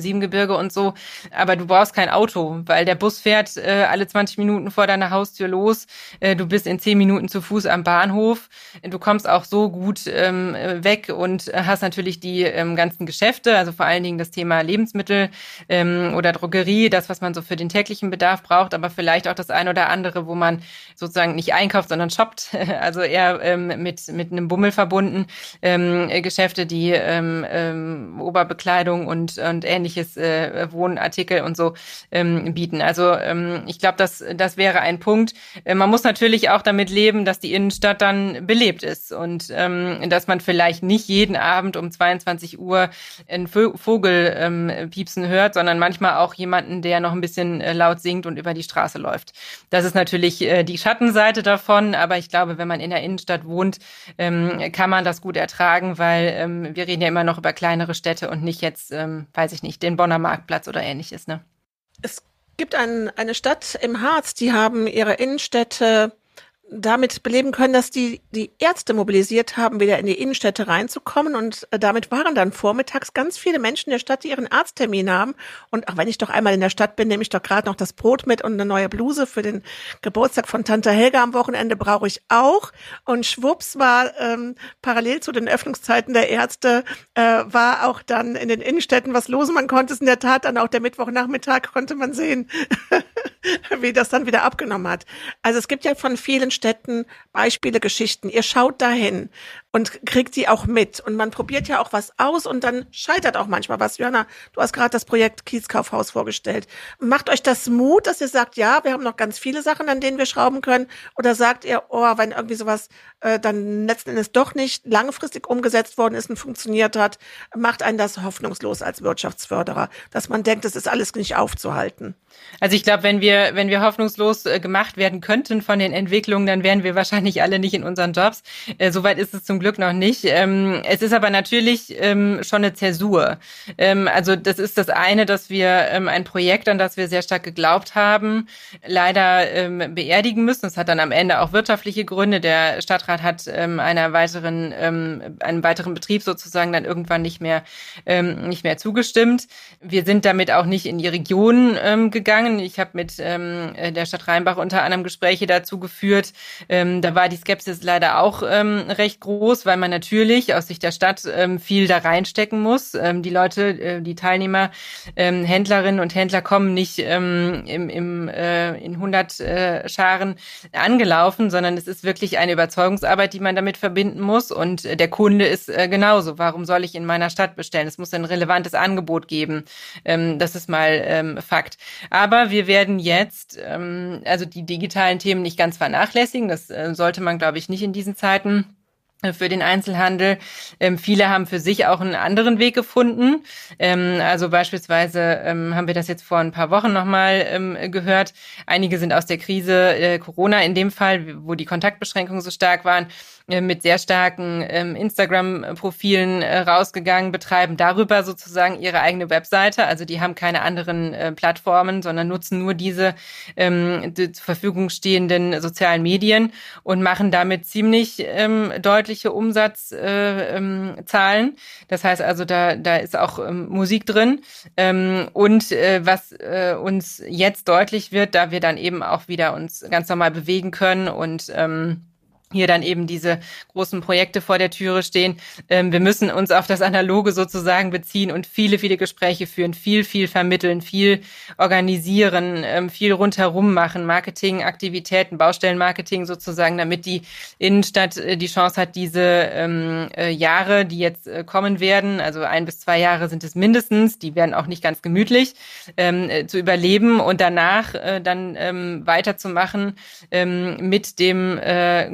Siebengebirge und so. Aber du brauchst kein Auto, weil der Bus fährt äh, alle 20 Minuten vor deiner Haustür los. Äh, du bist in 10 Minuten zu Fuß am Bahnhof. Du kommst auch so gut ähm, weg und hast natürlich die ähm, ganzen Geschäfte, also vor allen Dingen das Thema Lebensmittel ähm, oder Drogerie, das, was man so für den täglichen Bedarf braucht, aber vielleicht auch das eine oder andere, wo man sozusagen nicht einkauft, sondern shoppt, <laughs> also eher ähm, mit, mit einem Bummel verbunden. Ähm, Geschäfte, die ähm, ähm, Oberbekleidung und, und ähnliches ähnliches äh, Wohnartikel und so ähm, bieten. Also ähm, ich glaube, das, das wäre ein Punkt. Äh, man muss natürlich auch damit leben, dass die Innenstadt dann belebt ist und ähm, dass man vielleicht nicht jeden Abend um 22 Uhr einen Vogel ähm, piepsen hört, sondern manchmal auch jemanden, der noch ein bisschen äh, laut singt und über die Straße läuft. Das ist natürlich äh, die Schattenseite davon, aber ich glaube, wenn man in der Innenstadt wohnt, ähm, kann man das gut ertragen, weil ähm, wir reden ja immer noch über kleinere Städte und nicht jetzt, ähm, weiß ich nicht, nicht, den Bonner Marktplatz oder ähnliches. Ne? Es gibt ein, eine Stadt im Harz, die haben ihre Innenstädte damit beleben können, dass die die Ärzte mobilisiert haben, wieder in die Innenstädte reinzukommen. Und äh, damit waren dann vormittags ganz viele Menschen in der Stadt, die ihren Arzttermin haben. Und auch wenn ich doch einmal in der Stadt bin, nehme ich doch gerade noch das Brot mit und eine neue Bluse für den Geburtstag von Tante Helga am Wochenende brauche ich auch. Und schwupps war ähm, parallel zu den Öffnungszeiten der Ärzte, äh, war auch dann in den Innenstädten was los. Man konnte es in der Tat dann auch der Mittwochnachmittag, konnte man sehen, <laughs> <laughs> wie das dann wieder abgenommen hat. Also es gibt ja von vielen Städten Beispiele, Geschichten. Ihr schaut dahin und kriegt sie auch mit. Und man probiert ja auch was aus und dann scheitert auch manchmal was. Johanna, du hast gerade das Projekt Kiezkaufhaus vorgestellt. Macht euch das Mut, dass ihr sagt, ja, wir haben noch ganz viele Sachen, an denen wir schrauben können? Oder sagt ihr, oh, wenn irgendwie sowas äh, dann letzten Endes doch nicht langfristig umgesetzt worden ist und funktioniert hat, macht einen das hoffnungslos als Wirtschaftsförderer, dass man denkt, es ist alles nicht aufzuhalten? Also ich glaube, wenn wir, wenn wir hoffnungslos äh, gemacht werden könnten von den Entwicklungen, dann wären wir wahrscheinlich alle nicht in unseren Jobs. Äh, Soweit ist es zum Glück noch nicht. Ähm, es ist aber natürlich ähm, schon eine Zäsur. Ähm, also das ist das eine, dass wir ein Projekt, an das wir sehr stark geglaubt haben, leider beerdigen müssen. Es hat dann am Ende auch wirtschaftliche Gründe. Der Stadtrat hat einer weiteren, einem weiteren Betrieb sozusagen dann irgendwann nicht mehr, nicht mehr zugestimmt. Wir sind damit auch nicht in die Region gegangen. Ich habe mit ähm, der Stadt Rheinbach unter anderem Gespräche dazu geführt. Ähm, da war die Skepsis leider auch ähm, recht groß, weil man natürlich aus Sicht der Stadt ähm, viel da reinstecken muss. Ähm, die Leute, äh, die Teilnehmer, ähm, Händlerinnen und Händler kommen nicht ähm, im, im, äh, in 100 äh, Scharen angelaufen, sondern es ist wirklich eine Überzeugungsarbeit, die man damit verbinden muss. Und der Kunde ist äh, genauso. Warum soll ich in meiner Stadt bestellen? Es muss ein relevantes Angebot geben. Ähm, das ist mal ähm, Fakt. Aber wir werden jetzt ähm, also die digitalen Themen nicht ganz vernachlässigen. Das äh, sollte man, glaube ich, nicht in diesen Zeiten für den Einzelhandel. Ähm, viele haben für sich auch einen anderen Weg gefunden. Ähm, also beispielsweise ähm, haben wir das jetzt vor ein paar Wochen nochmal ähm, gehört. Einige sind aus der Krise äh, Corona in dem Fall, wo die Kontaktbeschränkungen so stark waren, äh, mit sehr starken ähm, Instagram-Profilen äh, rausgegangen, betreiben darüber sozusagen ihre eigene Webseite. Also die haben keine anderen äh, Plattformen, sondern nutzen nur diese ähm, die zur Verfügung stehenden sozialen Medien und machen damit ziemlich ähm, deutliche Umsatzzahlen. Äh, ähm, das heißt also, da, da ist auch ähm, Musik drin. Ähm, und äh, was äh, uns jetzt deutlich wird, da wir dann eben auch wieder uns ganz normal bewegen können und ähm, hier dann eben diese großen Projekte vor der Türe stehen. Ähm, wir müssen uns auf das Analoge sozusagen beziehen und viele, viele Gespräche führen, viel, viel vermitteln, viel organisieren, ähm, viel rundherum machen, Marketing, Aktivitäten, Baustellenmarketing sozusagen, damit die Innenstadt äh, die Chance hat, diese ähm, äh, Jahre, die jetzt äh, kommen werden, also ein bis zwei Jahre sind es mindestens, die werden auch nicht ganz gemütlich, zu überleben und danach dann weiterzumachen mit dem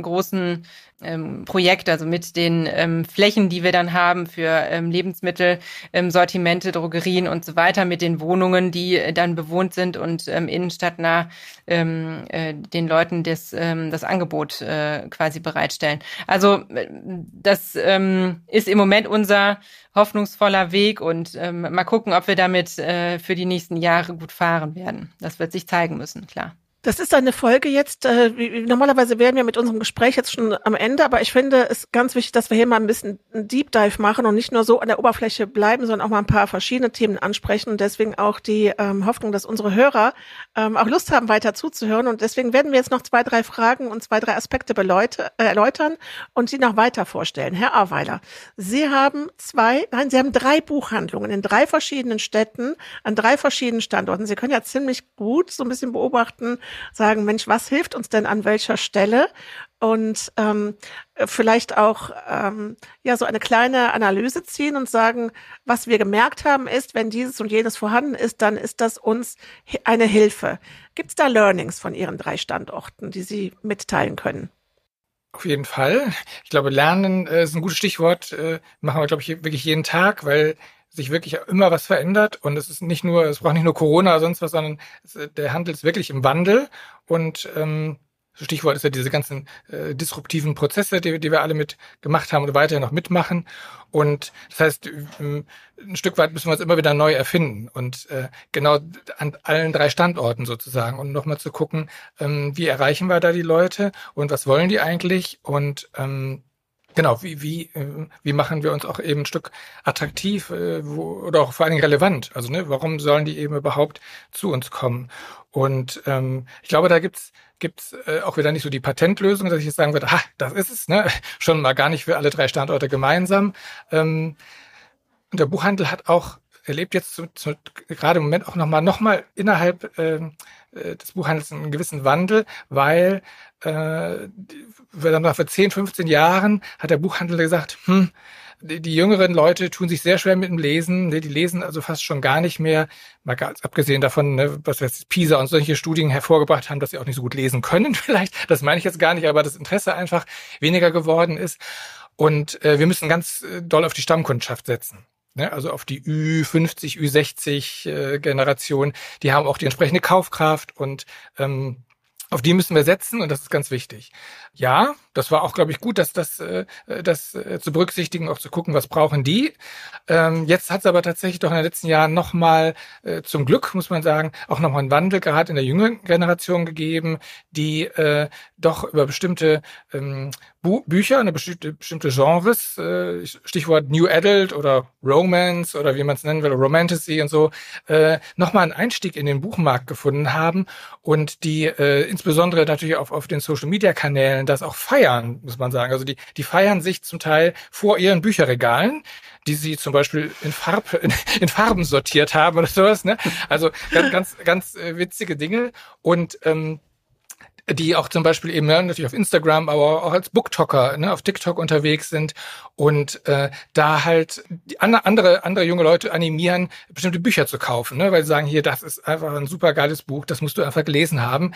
großen großen ähm, Projekt, also mit den ähm, Flächen, die wir dann haben für ähm, Lebensmittel, ähm, Sortimente, Drogerien und so weiter, mit den Wohnungen, die äh, dann bewohnt sind und ähm, innenstadtnah ähm, äh, den Leuten das, ähm, das Angebot äh, quasi bereitstellen. Also äh, das ähm, ist im Moment unser hoffnungsvoller Weg und ähm, mal gucken, ob wir damit äh, für die nächsten Jahre gut fahren werden. Das wird sich zeigen müssen, klar. Das ist eine Folge jetzt. Äh, normalerweise wären wir mit unserem Gespräch jetzt schon am Ende, aber ich finde es ganz wichtig, dass wir hier mal ein bisschen einen Deep Dive machen und nicht nur so an der Oberfläche bleiben, sondern auch mal ein paar verschiedene Themen ansprechen und deswegen auch die ähm, Hoffnung, dass unsere Hörer ähm, auch Lust haben, weiter zuzuhören. Und deswegen werden wir jetzt noch zwei, drei Fragen und zwei, drei Aspekte beleute, äh, erläutern und sie noch weiter vorstellen. Herr Aweiler, Sie haben zwei, nein, Sie haben drei Buchhandlungen in drei verschiedenen Städten, an drei verschiedenen Standorten. Sie können ja ziemlich gut so ein bisschen beobachten, sagen, Mensch, was hilft uns denn an welcher Stelle? Und ähm, vielleicht auch ähm, ja so eine kleine Analyse ziehen und sagen, was wir gemerkt haben, ist, wenn dieses und jenes vorhanden ist, dann ist das uns eine Hilfe. Gibt es da Learnings von Ihren drei Standorten, die Sie mitteilen können? Auf jeden Fall. Ich glaube, Lernen äh, ist ein gutes Stichwort. Äh, machen wir, glaube ich, wirklich jeden Tag, weil sich wirklich immer was verändert. Und es ist nicht nur, es braucht nicht nur Corona oder sonst was, sondern es, der Handel ist wirklich im Wandel. Und ähm, Stichwort ist ja diese ganzen äh, disruptiven Prozesse, die, die wir alle mit gemacht haben und weiterhin noch mitmachen. Und das heißt, ähm, ein Stück weit müssen wir uns immer wieder neu erfinden. Und äh, genau an allen drei Standorten sozusagen und nochmal zu gucken, ähm, wie erreichen wir da die Leute und was wollen die eigentlich? Und ähm, Genau, wie, wie, äh, wie machen wir uns auch eben ein Stück attraktiv äh, wo, oder auch vor allen Dingen relevant? Also ne, warum sollen die eben überhaupt zu uns kommen? Und ähm, ich glaube, da gibt's gibt's äh, auch wieder nicht so die Patentlösung, dass ich jetzt sagen würde, ha, das ist es, ne? <laughs> Schon mal gar nicht für alle drei Standorte gemeinsam. Ähm, und der Buchhandel hat auch erlebt jetzt zu, zu, gerade im Moment auch nochmal noch mal innerhalb ähm, äh, des Buchhandels einen gewissen Wandel, weil äh, vor 10, 15 Jahren hat der Buchhandel gesagt, hm, die, jüngeren Leute tun sich sehr schwer mit dem Lesen. Die lesen also fast schon gar nicht mehr, mal ganz abgesehen davon, ne, was jetzt PISA und solche Studien hervorgebracht haben, dass sie auch nicht so gut lesen können <laughs> vielleicht. Das meine ich jetzt gar nicht, aber das Interesse einfach weniger geworden ist. Und äh, wir müssen ganz äh, doll auf die Stammkundschaft setzen. Ne? Also auf die Ü50, Ü60 äh. Die haben auch die entsprechende Kaufkraft und ähm, auf die müssen wir setzen und das ist ganz wichtig. Ja, das war auch, glaube ich, gut, dass das, äh, das äh, zu berücksichtigen, auch zu gucken, was brauchen die. Ähm, jetzt hat es aber tatsächlich doch in den letzten Jahren nochmal, äh, zum Glück, muss man sagen, auch nochmal einen Wandel gerade in der jüngeren Generation gegeben, die äh, doch über bestimmte ähm, Bu Bücher, eine bestimmte, bestimmte Genres, äh, Stichwort New Adult oder Romance oder wie man es nennen will, Romantasy und so, äh, nochmal einen Einstieg in den Buchmarkt gefunden haben und die äh, insbesondere natürlich auf, auf den Social-Media-Kanälen das auch feiern, muss man sagen. Also die, die feiern sich zum Teil vor ihren Bücherregalen die sie zum Beispiel in, Farb, in, in Farben sortiert haben oder sowas. Ne? Also ganz, ganz, ganz äh, witzige Dinge. Und ähm, die auch zum Beispiel eben ja, natürlich auf Instagram, aber auch als Booktalker ne, auf TikTok unterwegs sind und äh, da halt andere andere junge Leute animieren, bestimmte Bücher zu kaufen, ne, weil sie sagen, hier, das ist einfach ein super geiles Buch, das musst du einfach gelesen haben.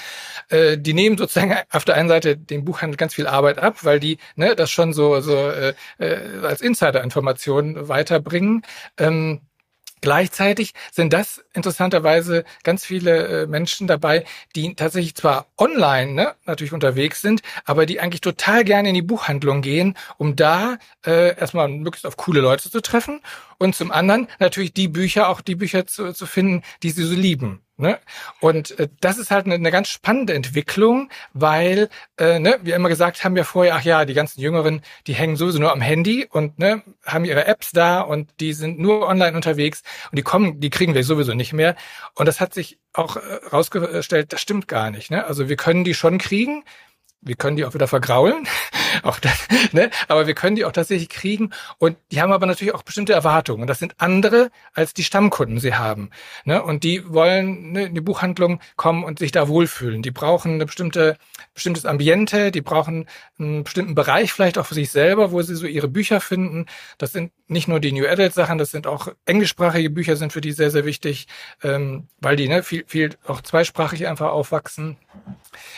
Äh, die nehmen sozusagen auf der einen Seite dem Buchhandel ganz viel Arbeit ab, weil die ne, das schon so so äh, äh als Insider-Information weiterbringen. Ähm, Gleichzeitig sind das interessanterweise ganz viele äh, Menschen dabei, die tatsächlich zwar online ne, natürlich unterwegs sind, aber die eigentlich total gerne in die Buchhandlung gehen, um da äh, erstmal möglichst auf coole Leute zu treffen und zum anderen natürlich die Bücher, auch die Bücher zu, zu finden, die sie so lieben. Ne? Und äh, das ist halt eine, eine ganz spannende Entwicklung, weil äh, ne, wir immer gesagt haben ja vorher, ach ja, die ganzen Jüngeren, die hängen sowieso nur am Handy und ne, haben ihre Apps da und die sind nur online unterwegs und die kommen, die kriegen wir sowieso nicht mehr. Und das hat sich auch äh, das stimmt gar nicht. Ne? Also wir können die schon kriegen, wir können die auch wieder vergraulen, <laughs> auch das, ne? aber wir können die auch tatsächlich kriegen und die haben aber natürlich auch bestimmte Erwartungen und das sind andere, als die Stammkunden sie haben. Ne? Und die wollen ne, in die Buchhandlung kommen und sich da wohlfühlen. Die brauchen eine bestimmte, bestimmtes Ambiente, die brauchen einen bestimmten Bereich vielleicht auch für sich selber, wo sie so ihre Bücher finden. Das sind nicht nur die New Adult Sachen, das sind auch englischsprachige Bücher sind für die sehr, sehr wichtig, ähm, weil die ne, viel, viel auch zweisprachig einfach aufwachsen.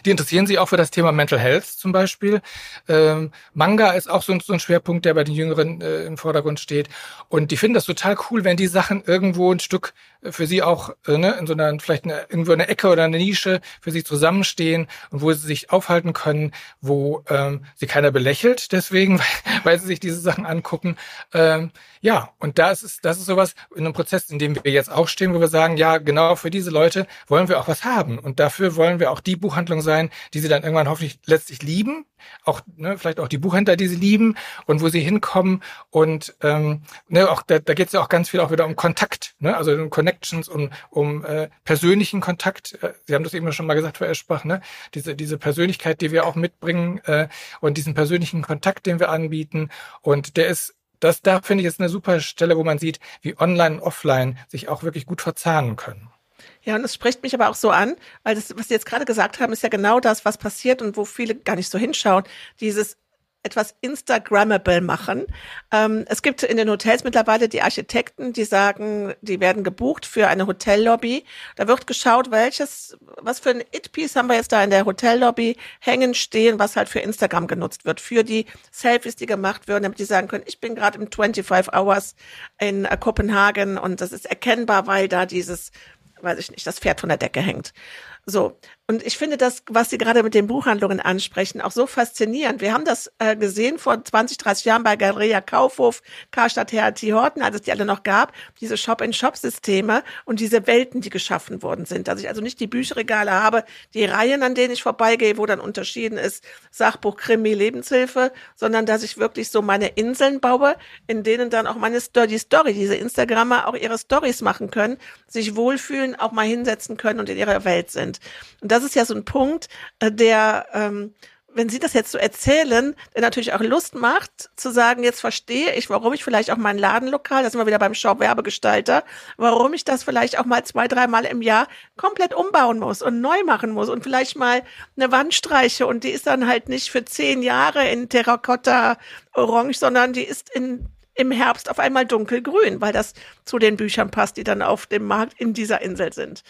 Die interessieren sich auch für das Thema Mental Health zum Beispiel. Ähm, Manga ist auch so ein, so ein, Schwerpunkt, der bei den Jüngeren äh, im Vordergrund steht. Und die finden das total cool, wenn die Sachen irgendwo ein Stück für sie auch äh, ne, in so einer vielleicht eine, irgendwo eine Ecke oder eine Nische für sie zusammenstehen und wo sie sich aufhalten können, wo ähm, sie keiner belächelt, deswegen, <laughs> weil, weil sie sich diese Sachen angucken. Ähm, ja, und da ist es, das ist sowas in einem Prozess, in dem wir jetzt auch stehen, wo wir sagen, ja, genau für diese Leute wollen wir auch was haben. Und dafür wollen wir auch die Buchhandlung sein, die sie dann irgendwann hoffentlich letztlich lieben, auch ne, vielleicht auch die Buchhändler, die sie lieben und wo sie hinkommen. Und ähm, ne, auch da, da geht es ja auch ganz viel auch wieder um Kontakt, ne, also um Connections, um, um äh, persönlichen Kontakt. Äh, sie haben das eben schon mal gesagt, Frau Eschbach, ne, diese diese Persönlichkeit, die wir auch mitbringen äh, und diesen persönlichen Kontakt, den wir anbieten und der ist das da finde ich ist eine super Stelle, wo man sieht, wie online und offline sich auch wirklich gut verzahnen können. Ja, und es spricht mich aber auch so an, weil das, was Sie jetzt gerade gesagt haben, ist ja genau das, was passiert und wo viele gar nicht so hinschauen. Dieses etwas Instagrammable machen. Ähm, es gibt in den Hotels mittlerweile die Architekten, die sagen, die werden gebucht für eine Hotellobby. Da wird geschaut, welches, was für ein It-Piece haben wir jetzt da in der Hotellobby hängen stehen, was halt für Instagram genutzt wird, für die Selfies, die gemacht werden, damit die sagen können, ich bin gerade im 25 Hours in äh, Kopenhagen und das ist erkennbar, weil da dieses weiß ich nicht, das Pferd von der Decke hängt. So. Und ich finde das, was Sie gerade mit den Buchhandlungen ansprechen, auch so faszinierend. Wir haben das äh, gesehen vor 20, 30 Jahren bei Galeria Kaufhof, Karstadt, HRT Horten, als es die alle noch gab, diese Shop-in-Shop-Systeme und diese Welten, die geschaffen worden sind. Dass ich also nicht die Bücherregale habe, die Reihen, an denen ich vorbeigehe, wo dann unterschieden ist, Sachbuch, Krimi, Lebenshilfe, sondern dass ich wirklich so meine Inseln baue, in denen dann auch meine Story, Story, diese Instagrammer auch ihre Stories machen können, sich wohlfühlen, auch mal hinsetzen können und in ihrer Welt sind. Und das ist ja so ein Punkt, äh, der, ähm, wenn Sie das jetzt so erzählen, der natürlich auch Lust macht, zu sagen, jetzt verstehe ich, warum ich vielleicht auch mein Ladenlokal, da sind wir wieder beim Shop Werbegestalter, warum ich das vielleicht auch mal zwei, dreimal im Jahr komplett umbauen muss und neu machen muss und vielleicht mal eine Wand streiche und die ist dann halt nicht für zehn Jahre in Terrakotta orange, sondern die ist in im Herbst auf einmal dunkelgrün, weil das zu den Büchern passt, die dann auf dem Markt in dieser Insel sind.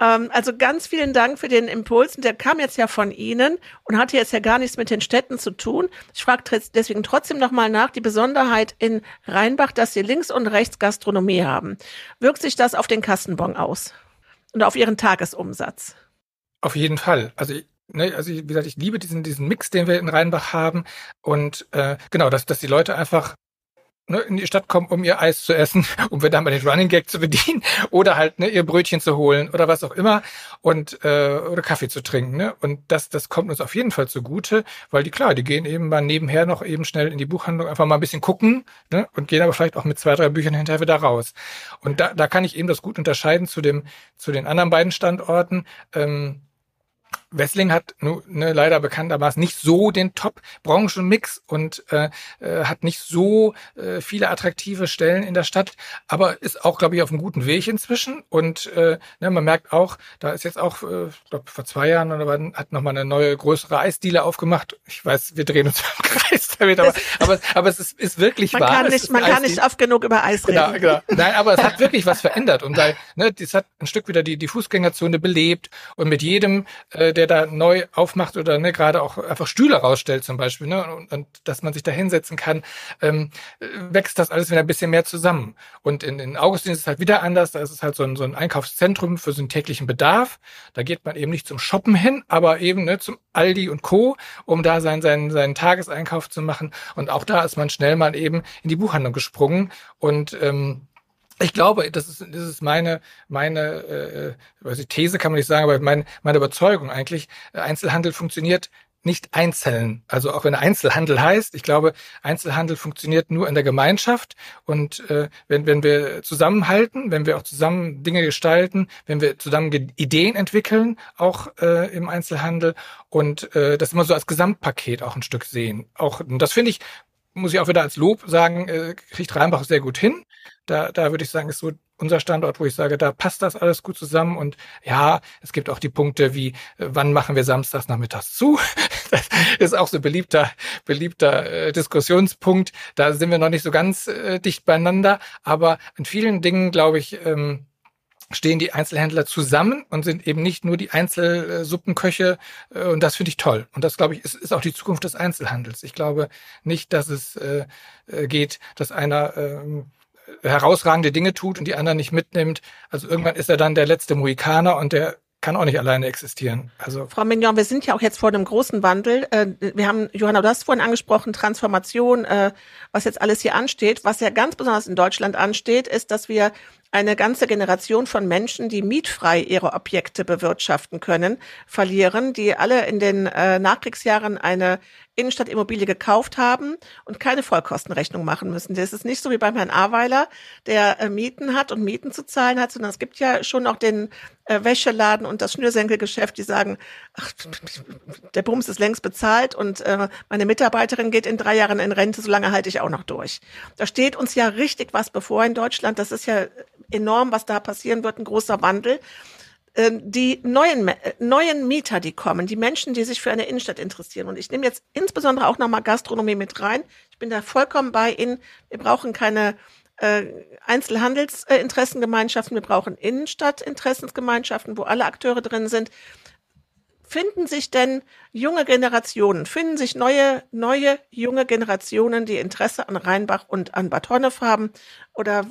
Ähm, also ganz vielen Dank für den Impuls. Und der kam jetzt ja von Ihnen und hatte jetzt ja gar nichts mit den Städten zu tun. Ich frage deswegen trotzdem nochmal nach, die Besonderheit in Rheinbach, dass Sie links und rechts Gastronomie haben. Wirkt sich das auf den Kassenbon aus und auf Ihren Tagesumsatz? Auf jeden Fall. Also ne, also wie gesagt, ich liebe diesen, diesen Mix, den wir in Rheinbach haben. Und äh, genau, dass, dass die Leute einfach ne, in die Stadt kommen, um ihr Eis zu essen, <laughs> um wir dann mal den Running Gag zu bedienen <laughs> oder halt ne, ihr Brötchen zu holen oder was auch immer und äh, oder Kaffee zu trinken. Ne? Und das, das kommt uns auf jeden Fall zugute, weil die klar, die gehen eben mal nebenher noch eben schnell in die Buchhandlung einfach mal ein bisschen gucken ne? und gehen aber vielleicht auch mit zwei, drei Büchern hinterher wieder raus. Und da, da kann ich eben das gut unterscheiden zu dem zu den anderen beiden Standorten. Ähm, Wessling hat nu, ne, leider bekanntermaßen nicht so den Top-Branchenmix und äh, äh, hat nicht so äh, viele attraktive Stellen in der Stadt, aber ist auch, glaube ich, auf einem guten Weg inzwischen. Und äh, ne, man merkt auch, da ist jetzt auch, äh, glaube vor zwei Jahren oder hat nochmal eine neue größere Eisdiele aufgemacht. Ich weiß, wir drehen uns <laughs> im Kreis damit, aber, aber, aber es ist, ist wirklich man wahr. Kann nicht, man kann nicht oft genug über Eis genau, reden. Genau, genau. Nein, aber es hat <laughs> wirklich was verändert und weil, ne, das hat ein Stück wieder die, die Fußgängerzone belebt und mit jedem, äh, der da neu aufmacht oder ne, gerade auch einfach Stühle rausstellt zum Beispiel, ne, und, und dass man sich da hinsetzen kann, ähm, wächst das alles wieder ein bisschen mehr zusammen. Und in, in Augustin ist es halt wieder anders, da ist es halt so ein, so ein Einkaufszentrum für so einen täglichen Bedarf. Da geht man eben nicht zum Shoppen hin, aber eben ne, zum Aldi und Co., um da seinen, seinen, seinen Tageseinkauf zu machen. Und auch da ist man schnell mal eben in die Buchhandlung gesprungen und ähm, ich glaube, das ist, das ist meine, meine äh, also These kann man nicht sagen, aber mein, meine Überzeugung eigentlich, äh, Einzelhandel funktioniert nicht einzeln. Also auch wenn Einzelhandel heißt, ich glaube, Einzelhandel funktioniert nur in der Gemeinschaft. Und äh, wenn, wenn wir zusammenhalten, wenn wir auch zusammen Dinge gestalten, wenn wir zusammen Ideen entwickeln, auch äh, im Einzelhandel und äh, das immer so als Gesamtpaket auch ein Stück sehen. Auch und das finde ich, muss ich auch wieder als Lob sagen, äh, kriegt Rheinbach sehr gut hin. Da, da würde ich sagen, ist so unser Standort, wo ich sage, da passt das alles gut zusammen. Und ja, es gibt auch die Punkte wie, äh, wann machen wir samstags nachmittags zu? <laughs> Das ist auch so beliebter, beliebter äh, Diskussionspunkt. Da sind wir noch nicht so ganz äh, dicht beieinander. Aber in vielen Dingen, glaube ich, ähm, stehen die Einzelhändler zusammen und sind eben nicht nur die Einzelsuppenköche. Und das finde ich toll. Und das, glaube ich, ist, ist auch die Zukunft des Einzelhandels. Ich glaube nicht, dass es geht, dass einer ähm, herausragende Dinge tut und die anderen nicht mitnimmt. Also irgendwann ist er dann der letzte Mohikaner und der kann auch nicht alleine existieren. Also Frau Mignon, wir sind ja auch jetzt vor einem großen Wandel. Äh, wir haben, Johanna, du hast vorhin angesprochen, Transformation, äh, was jetzt alles hier ansteht. Was ja ganz besonders in Deutschland ansteht, ist, dass wir eine ganze Generation von Menschen, die mietfrei ihre Objekte bewirtschaften können, verlieren, die alle in den äh, Nachkriegsjahren eine Innenstadtimmobilie gekauft haben und keine Vollkostenrechnung machen müssen. Das ist nicht so wie beim Herrn Aweiler, der äh, Mieten hat und Mieten zu zahlen hat, sondern es gibt ja schon auch den äh, Wäscheladen und das Schnürsenkelgeschäft, die sagen, ach, der Bums ist längst bezahlt und äh, meine Mitarbeiterin geht in drei Jahren in Rente, solange halte ich auch noch durch. Da steht uns ja richtig was bevor in Deutschland. Das ist ja enorm, was da passieren wird, ein großer Wandel. Ähm, die neuen, äh, neuen Mieter, die kommen, die Menschen, die sich für eine Innenstadt interessieren. Und ich nehme jetzt insbesondere auch nochmal Gastronomie mit rein. Ich bin da vollkommen bei Ihnen. Wir brauchen keine äh, Einzelhandelsinteressengemeinschaften, wir brauchen Innenstadtinteressensgemeinschaften, wo alle Akteure drin sind. Finden sich denn junge Generationen, finden sich neue, neue junge Generationen, die Interesse an Rheinbach und an Bad Honnef haben? Oder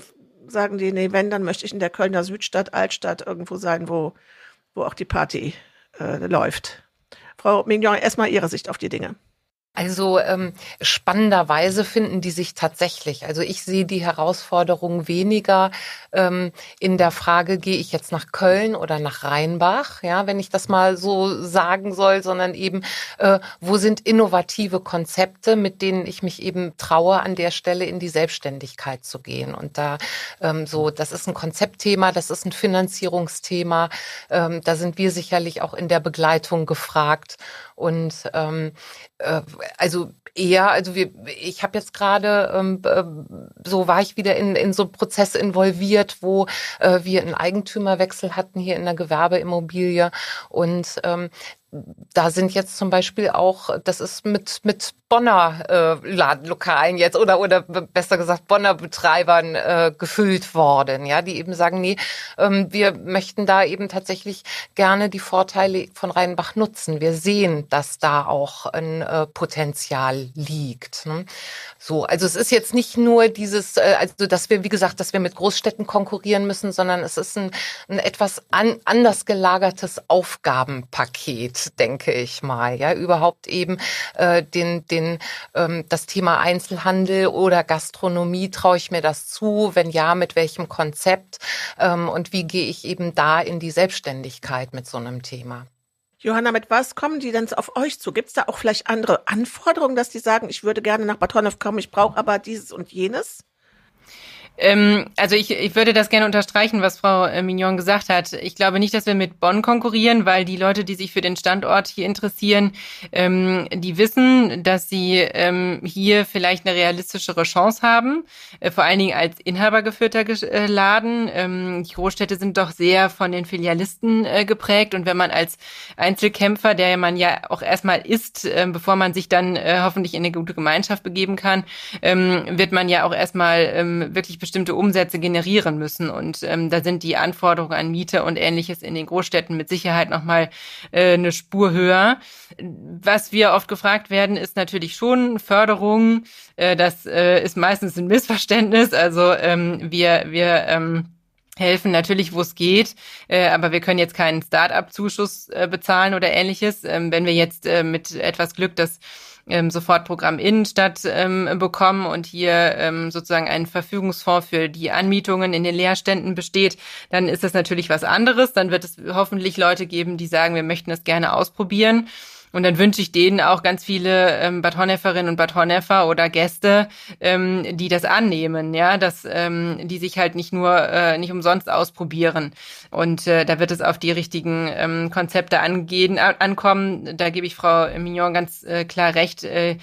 sagen die, nee, wenn, dann möchte ich in der Kölner Südstadt, Altstadt irgendwo sein, wo, wo auch die Party äh, läuft. Frau Mignon, erstmal Ihre Sicht auf die Dinge. Also ähm, spannenderweise finden die sich tatsächlich. Also ich sehe die Herausforderung weniger ähm, in der Frage, gehe ich jetzt nach Köln oder nach Rheinbach, ja, wenn ich das mal so sagen soll, sondern eben, äh, wo sind innovative Konzepte, mit denen ich mich eben traue, an der Stelle in die Selbstständigkeit zu gehen. Und da ähm, so, das ist ein Konzeptthema, das ist ein Finanzierungsthema. Ähm, da sind wir sicherlich auch in der Begleitung gefragt. Und ähm, äh, also eher, also wir, ich habe jetzt gerade, ähm, äh, so war ich wieder in, in so einen Prozess involviert, wo äh, wir einen Eigentümerwechsel hatten hier in der Gewerbeimmobilie. Und ähm, da sind jetzt zum Beispiel auch, das ist mit, mit Bonner äh, Ladenlokalen jetzt oder oder besser gesagt Bonner Betreibern äh, gefüllt worden, ja, die eben sagen, nee, ähm, wir möchten da eben tatsächlich gerne die Vorteile von Rheinbach nutzen. Wir sehen, dass da auch ein äh, Potenzial liegt. Ne? So, also es ist jetzt nicht nur dieses, äh, also dass wir, wie gesagt, dass wir mit Großstädten konkurrieren müssen, sondern es ist ein, ein etwas an, anders gelagertes Aufgabenpaket Denke ich mal. Ja, überhaupt eben äh, den, den, ähm, das Thema Einzelhandel oder Gastronomie, traue ich mir das zu? Wenn ja, mit welchem Konzept? Ähm, und wie gehe ich eben da in die Selbstständigkeit mit so einem Thema? Johanna, mit was kommen die denn auf euch zu? Gibt es da auch vielleicht andere Anforderungen, dass die sagen, ich würde gerne nach Bad Honnef kommen, ich brauche aber dieses und jenes? Ähm, also ich, ich würde das gerne unterstreichen, was Frau äh, Mignon gesagt hat. Ich glaube nicht, dass wir mit Bonn konkurrieren, weil die Leute, die sich für den Standort hier interessieren, ähm, die wissen, dass sie ähm, hier vielleicht eine realistischere Chance haben, äh, vor allen Dingen als inhabergeführter äh, Laden. Ähm, die Großstädte sind doch sehr von den Filialisten äh, geprägt und wenn man als Einzelkämpfer, der man ja auch erstmal ist, äh, bevor man sich dann äh, hoffentlich in eine gute Gemeinschaft begeben kann, ähm, wird man ja auch erstmal ähm, wirklich bestimmte Umsätze generieren müssen. Und ähm, da sind die Anforderungen an Miete und ähnliches in den Großstädten mit Sicherheit nochmal äh, eine Spur höher. Was wir oft gefragt werden, ist natürlich schon Förderung. Äh, das äh, ist meistens ein Missverständnis. Also ähm, wir, wir ähm, helfen natürlich, wo es geht, äh, aber wir können jetzt keinen Start-up-Zuschuss äh, bezahlen oder ähnliches. Ähm, wenn wir jetzt äh, mit etwas Glück das ähm, Sofortprogramm Innenstadt ähm, bekommen und hier ähm, sozusagen ein Verfügungsfonds für die Anmietungen in den Leerständen besteht, dann ist das natürlich was anderes. Dann wird es hoffentlich Leute geben, die sagen, wir möchten das gerne ausprobieren. Und dann wünsche ich denen auch ganz viele ähm, Bad Honneferinnen und Bad Honneffer oder Gäste, ähm, die das annehmen, ja, dass ähm, die sich halt nicht nur äh, nicht umsonst ausprobieren. Und äh, da wird es auf die richtigen ähm, Konzepte angehen, ankommen. Da gebe ich Frau Mignon ganz äh, klar recht. Äh,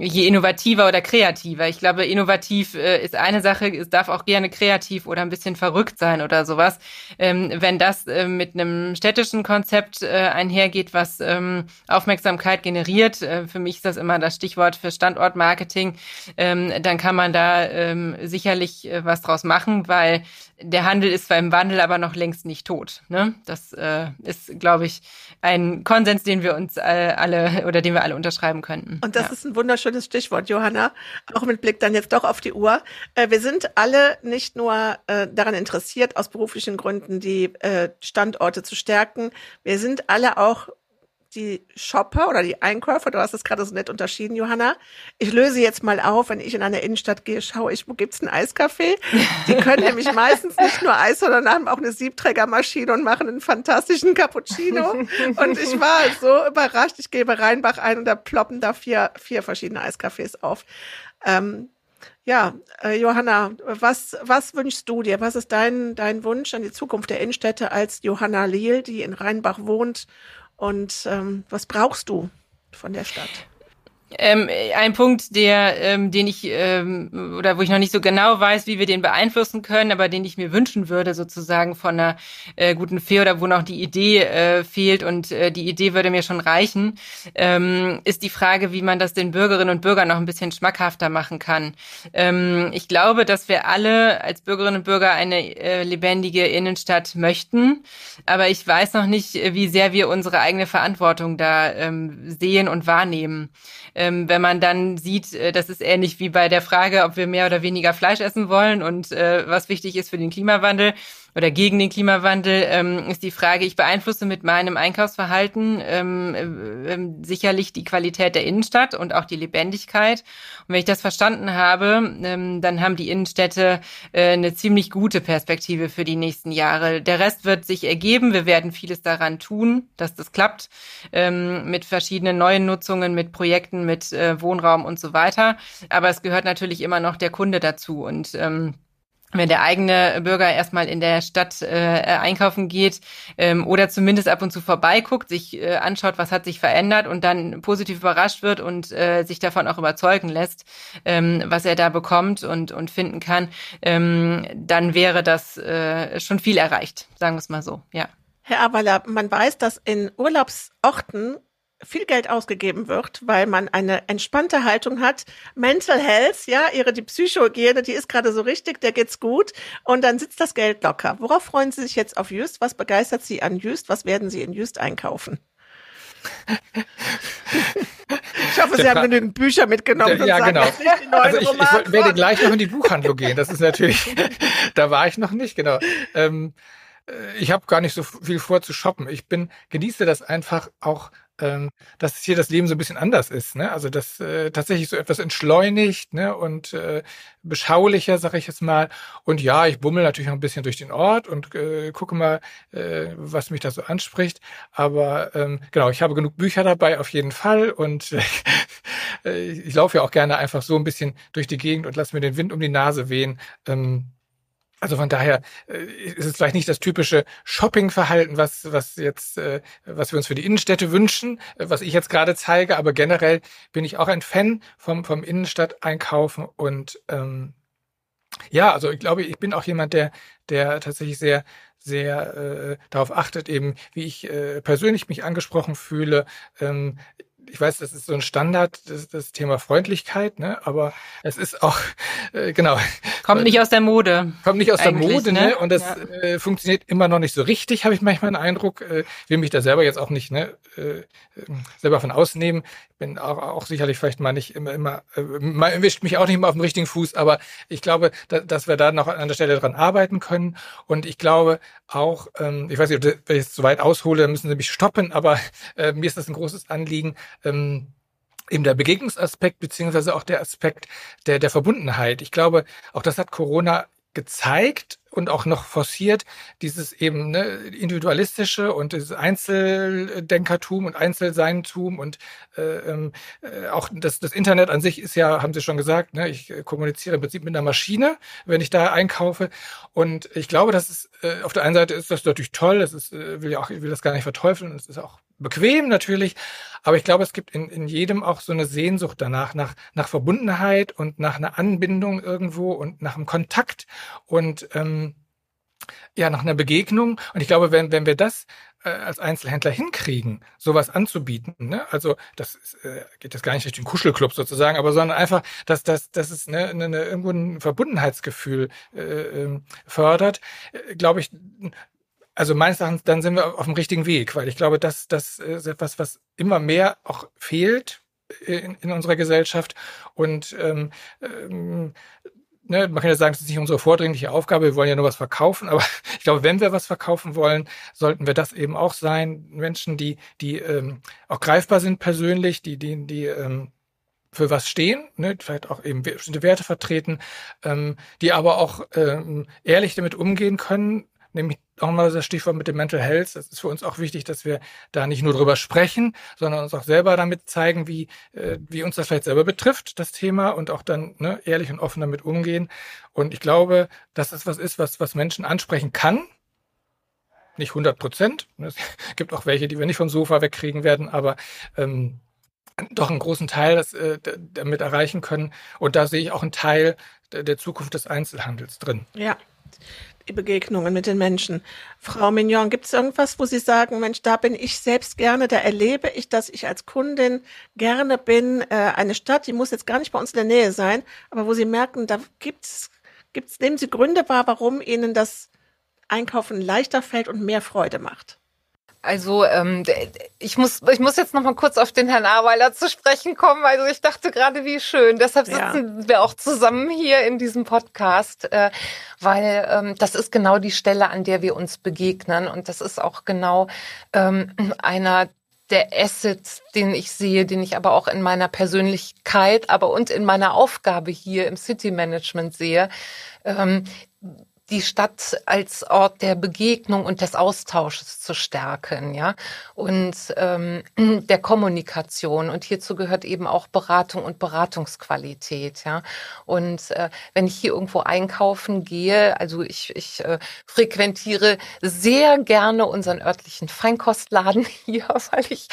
je innovativer oder kreativer. Ich glaube, innovativ äh, ist eine Sache, es darf auch gerne kreativ oder ein bisschen verrückt sein oder sowas. Ähm, wenn das äh, mit einem städtischen Konzept äh, einhergeht, was ähm, Aufmerksamkeit generiert, äh, für mich ist das immer das Stichwort für Standortmarketing, ähm, dann kann man da ähm, sicherlich äh, was draus machen, weil der Handel ist zwar im Wandel, aber noch längst nicht tot. Ne? Das äh, ist, glaube ich, ein Konsens, den wir uns äh, alle oder den wir alle unterschreiben könnten. Und das ja. ist ein wunderschönes Stichwort, Johanna. Auch mit Blick dann jetzt doch auf die Uhr. Äh, wir sind alle nicht nur äh, daran interessiert, aus beruflichen Gründen die Standorte zu stärken. Wir sind alle auch die Shopper oder die Einkäufer, du hast es gerade so nett unterschieden, Johanna. Ich löse jetzt mal auf, wenn ich in eine Innenstadt gehe, schaue ich, wo gibt's einen Eiskaffee? Die können nämlich <laughs> meistens nicht nur Eis, sondern haben auch eine Siebträgermaschine und machen einen fantastischen Cappuccino. Und ich war so überrascht, ich gebe Rheinbach ein und da ploppen da vier, vier verschiedene Eiskaffees auf. Ähm, ja, äh, Johanna, was, was wünschst du dir? Was ist dein, dein Wunsch an die Zukunft der Innenstädte als Johanna Liel, die in Rheinbach wohnt und ähm, was brauchst du von der Stadt? Ähm, ein Punkt, der, ähm, den ich ähm, oder wo ich noch nicht so genau weiß, wie wir den beeinflussen können, aber den ich mir wünschen würde, sozusagen von einer äh, guten Fee oder wo noch die Idee äh, fehlt und äh, die Idee würde mir schon reichen, ähm, ist die Frage, wie man das den Bürgerinnen und Bürgern noch ein bisschen schmackhafter machen kann. Ähm, ich glaube, dass wir alle als Bürgerinnen und Bürger eine äh, lebendige Innenstadt möchten, aber ich weiß noch nicht, wie sehr wir unsere eigene Verantwortung da ähm, sehen und wahrnehmen ähm, wenn man dann sieht, äh, das ist ähnlich wie bei der Frage, ob wir mehr oder weniger Fleisch essen wollen und äh, was wichtig ist für den Klimawandel oder gegen den Klimawandel, ähm, ist die Frage, ich beeinflusse mit meinem Einkaufsverhalten ähm, äh, äh, sicherlich die Qualität der Innenstadt und auch die Lebendigkeit. Und wenn ich das verstanden habe, ähm, dann haben die Innenstädte äh, eine ziemlich gute Perspektive für die nächsten Jahre. Der Rest wird sich ergeben. Wir werden vieles daran tun, dass das klappt, ähm, mit verschiedenen neuen Nutzungen, mit Projekten, mit äh, Wohnraum und so weiter. Aber es gehört natürlich immer noch der Kunde dazu und ähm, wenn der eigene Bürger erstmal in der Stadt äh, einkaufen geht ähm, oder zumindest ab und zu vorbeiguckt, sich äh, anschaut, was hat sich verändert und dann positiv überrascht wird und äh, sich davon auch überzeugen lässt, ähm, was er da bekommt und, und finden kann, ähm, dann wäre das äh, schon viel erreicht, sagen wir es mal so, ja. Herr Aberler, man weiß, dass in Urlaubsorten viel Geld ausgegeben wird, weil man eine entspannte Haltung hat. Mental Health, ja, ihre die Psychohygiene, die ist gerade so richtig, der geht's gut und dann sitzt das Geld locker. Worauf freuen Sie sich jetzt auf Jüst? Was begeistert Sie an Jüst? Was werden Sie in Jüst einkaufen? Ich hoffe, Sie haben genügend Bücher mitgenommen. Ja, sagen, genau. also ich, ich werde gleich noch in die Buchhandlung gehen. Das ist natürlich, <laughs> da war ich noch nicht, genau. Ähm, äh, ich habe gar nicht so viel vor zu shoppen. Ich bin genieße das einfach auch ähm, dass hier das Leben so ein bisschen anders ist. Ne? Also dass äh, tatsächlich so etwas entschleunigt ne? und äh, beschaulicher, sag ich jetzt mal. Und ja, ich bummel natürlich noch ein bisschen durch den Ort und äh, gucke mal, äh, was mich da so anspricht. Aber ähm, genau, ich habe genug Bücher dabei auf jeden Fall und <laughs> äh, ich laufe ja auch gerne einfach so ein bisschen durch die Gegend und lasse mir den Wind um die Nase wehen. Ähm, also von daher äh, ist es vielleicht nicht das typische Shoppingverhalten, was, was jetzt, äh, was wir uns für die Innenstädte wünschen, äh, was ich jetzt gerade zeige, aber generell bin ich auch ein Fan vom, vom Innenstadteinkaufen und ähm, ja, also ich glaube, ich bin auch jemand, der, der tatsächlich sehr, sehr äh, darauf achtet, eben, wie ich äh, persönlich mich angesprochen fühle. Ähm, ich weiß, das ist so ein Standard, das, das Thema Freundlichkeit, ne? aber es ist auch, <laughs> äh, genau. Kommt nicht aus der Mode. Kommt nicht aus der Mode, ne? ne? Und das ja. äh, funktioniert immer noch nicht so richtig, habe ich manchmal den Eindruck. Äh, will mich da selber jetzt auch nicht ne, äh, selber von ausnehmen. Bin auch, auch sicherlich vielleicht mal nicht immer, immer, äh, mal erwischt mich auch nicht immer auf dem richtigen Fuß, aber ich glaube, da, dass wir da noch an der Stelle dran arbeiten können. Und ich glaube auch, ähm, ich weiß nicht, wenn ich jetzt zu weit aushole, müssen Sie mich stoppen, aber äh, mir ist das ein großes Anliegen, ähm, eben der Begegnungsaspekt beziehungsweise auch der Aspekt der, der Verbundenheit. Ich glaube, auch das hat Corona gezeigt und auch noch forciert dieses eben ne, individualistische und dieses Einzeldenkertum und Einzelseintum und äh, ähm, äh, auch das, das Internet an sich ist ja, haben Sie schon gesagt, ne, ich kommuniziere im Prinzip mit einer Maschine, wenn ich da einkaufe und ich glaube, dass es äh, auf der einen Seite ist das natürlich toll, das ist, äh, will ja auch, ich will das gar nicht verteufeln, es ist auch bequem natürlich, aber ich glaube, es gibt in, in jedem auch so eine Sehnsucht danach, nach, nach Verbundenheit und nach einer Anbindung irgendwo und nach einem Kontakt und ähm, ja, nach einer Begegnung. Und ich glaube, wenn, wenn wir das äh, als Einzelhändler hinkriegen, sowas anzubieten, ne? also das ist, äh, geht das gar nicht den Kuschelclub sozusagen, aber sondern einfach, dass, dass, dass es ne, ne, ne, irgendwo ein Verbundenheitsgefühl äh, ähm, fördert, äh, glaube ich, also meines Erachtens, dann sind wir auf dem richtigen Weg, weil ich glaube, dass das ist etwas, was immer mehr auch fehlt in, in unserer Gesellschaft. Und ähm, ähm, ne, man kann ja sagen, es ist nicht unsere vordringliche Aufgabe, wir wollen ja nur was verkaufen, aber <laughs> ich glaube, wenn wir was verkaufen wollen, sollten wir das eben auch sein. Menschen, die, die ähm, auch greifbar sind persönlich, die, die, die ähm, für was stehen, ne, vielleicht auch eben bestimmte Werte vertreten, ähm, die aber auch ähm, ehrlich damit umgehen können, nämlich auch mal das Stichwort mit dem Mental Health. Das ist für uns auch wichtig, dass wir da nicht nur drüber sprechen, sondern uns auch selber damit zeigen, wie, äh, wie uns das vielleicht selber betrifft, das Thema, und auch dann ne, ehrlich und offen damit umgehen. Und ich glaube, dass das was ist, was, was Menschen ansprechen kann. Nicht 100 Prozent. Es <laughs> gibt auch welche, die wir nicht vom Sofa wegkriegen werden, aber ähm, doch einen großen Teil das, äh, damit erreichen können. Und da sehe ich auch einen Teil der Zukunft des Einzelhandels drin. Ja, die Begegnungen mit den Menschen. Frau Mignon, gibt es irgendwas, wo Sie sagen, Mensch, da bin ich selbst gerne, da erlebe ich, dass ich als Kundin gerne bin, äh, eine Stadt, die muss jetzt gar nicht bei uns in der Nähe sein, aber wo Sie merken, da gibt's, gibt's, nehmen Sie Gründe wahr, warum Ihnen das Einkaufen leichter fällt und mehr Freude macht? Also ähm, ich muss ich muss jetzt noch mal kurz auf den Herrn Aweiler zu sprechen kommen. Also ich dachte gerade, wie schön. Deshalb sitzen ja. wir auch zusammen hier in diesem Podcast, äh, weil ähm, das ist genau die Stelle, an der wir uns begegnen und das ist auch genau ähm, einer der Assets, den ich sehe, den ich aber auch in meiner Persönlichkeit, aber und in meiner Aufgabe hier im City Management sehe. Ähm, die Stadt als Ort der Begegnung und des Austausches zu stärken, ja, und ähm, <clears throat> der Kommunikation. Und hierzu gehört eben auch Beratung und Beratungsqualität, ja. Und äh, wenn ich hier irgendwo einkaufen gehe, also ich, ich äh, frequentiere sehr gerne unseren örtlichen Feinkostladen <laughs> hier, weil ich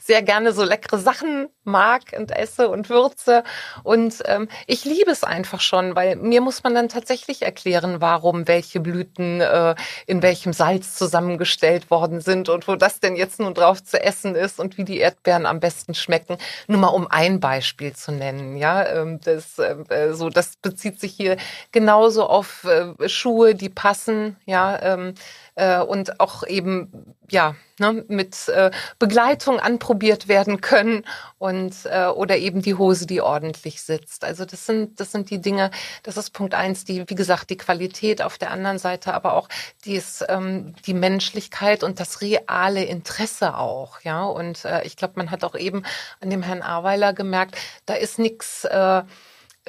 sehr gerne so leckere Sachen mag und esse und würze. Und ähm, ich liebe es einfach schon, weil mir muss man dann tatsächlich erklären, warum warum welche Blüten äh, in welchem Salz zusammengestellt worden sind und wo das denn jetzt nun drauf zu essen ist und wie die Erdbeeren am besten schmecken. Nur mal um ein Beispiel zu nennen, ja, ähm, das äh, so das bezieht sich hier genauso auf äh, Schuhe, die passen, ja, ähm, äh, und auch eben ja ne, mit äh, Begleitung anprobiert werden können und äh, oder eben die Hose, die ordentlich sitzt. Also das sind das sind die Dinge. Das ist Punkt eins, die wie gesagt die Qualität auf der anderen Seite, aber auch dies, ähm, die Menschlichkeit und das reale Interesse auch, ja. Und äh, ich glaube, man hat auch eben an dem Herrn Aweiler gemerkt, da ist nichts. Äh,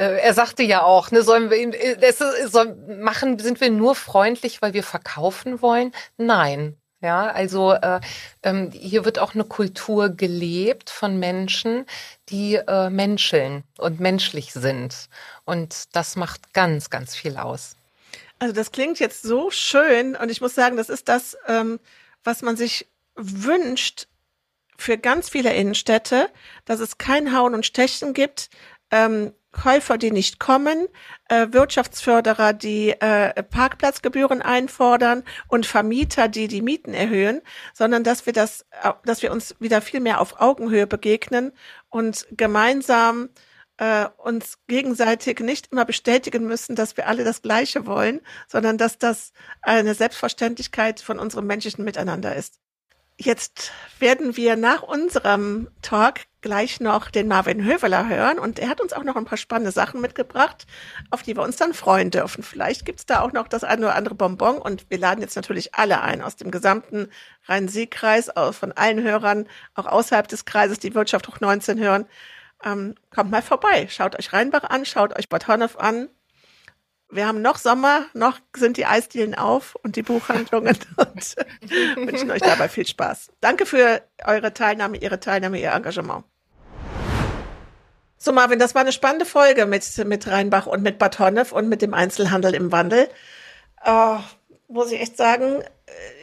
er sagte ja auch, ne, sollen wir ihn, das äh, soll, machen, sind wir nur freundlich, weil wir verkaufen wollen? Nein. Ja, also äh, ähm, hier wird auch eine Kultur gelebt von Menschen, die äh, menscheln und menschlich sind. Und das macht ganz, ganz viel aus. Also das klingt jetzt so schön und ich muss sagen, das ist das, ähm, was man sich wünscht für ganz viele Innenstädte, dass es kein Hauen und Stechen gibt, ähm, Käufer, die nicht kommen, äh, Wirtschaftsförderer, die äh, Parkplatzgebühren einfordern und Vermieter, die die Mieten erhöhen, sondern dass wir das, dass wir uns wieder viel mehr auf Augenhöhe begegnen und gemeinsam äh, uns gegenseitig nicht immer bestätigen müssen, dass wir alle das Gleiche wollen, sondern dass das eine Selbstverständlichkeit von unserem menschlichen Miteinander ist. Jetzt werden wir nach unserem Talk gleich noch den Marvin Höveler hören und er hat uns auch noch ein paar spannende Sachen mitgebracht, auf die wir uns dann freuen dürfen. Vielleicht gibt's da auch noch das eine oder andere Bonbon und wir laden jetzt natürlich alle ein aus dem gesamten Rhein-Sieg-Kreis, von allen Hörern, auch außerhalb des Kreises, die Wirtschaft hoch 19 hören. Ähm, kommt mal vorbei, schaut euch Rheinbach an, schaut euch Bad Honnef an, wir haben noch Sommer, noch sind die Eisdielen auf und die Buchhandlungen <laughs> und wünschen euch dabei viel Spaß. Danke für eure Teilnahme, Ihre Teilnahme, Ihr Engagement. So Marvin, das war eine spannende Folge mit, mit Rheinbach und mit Bad Honnef und mit dem Einzelhandel im Wandel. Oh, muss ich echt sagen,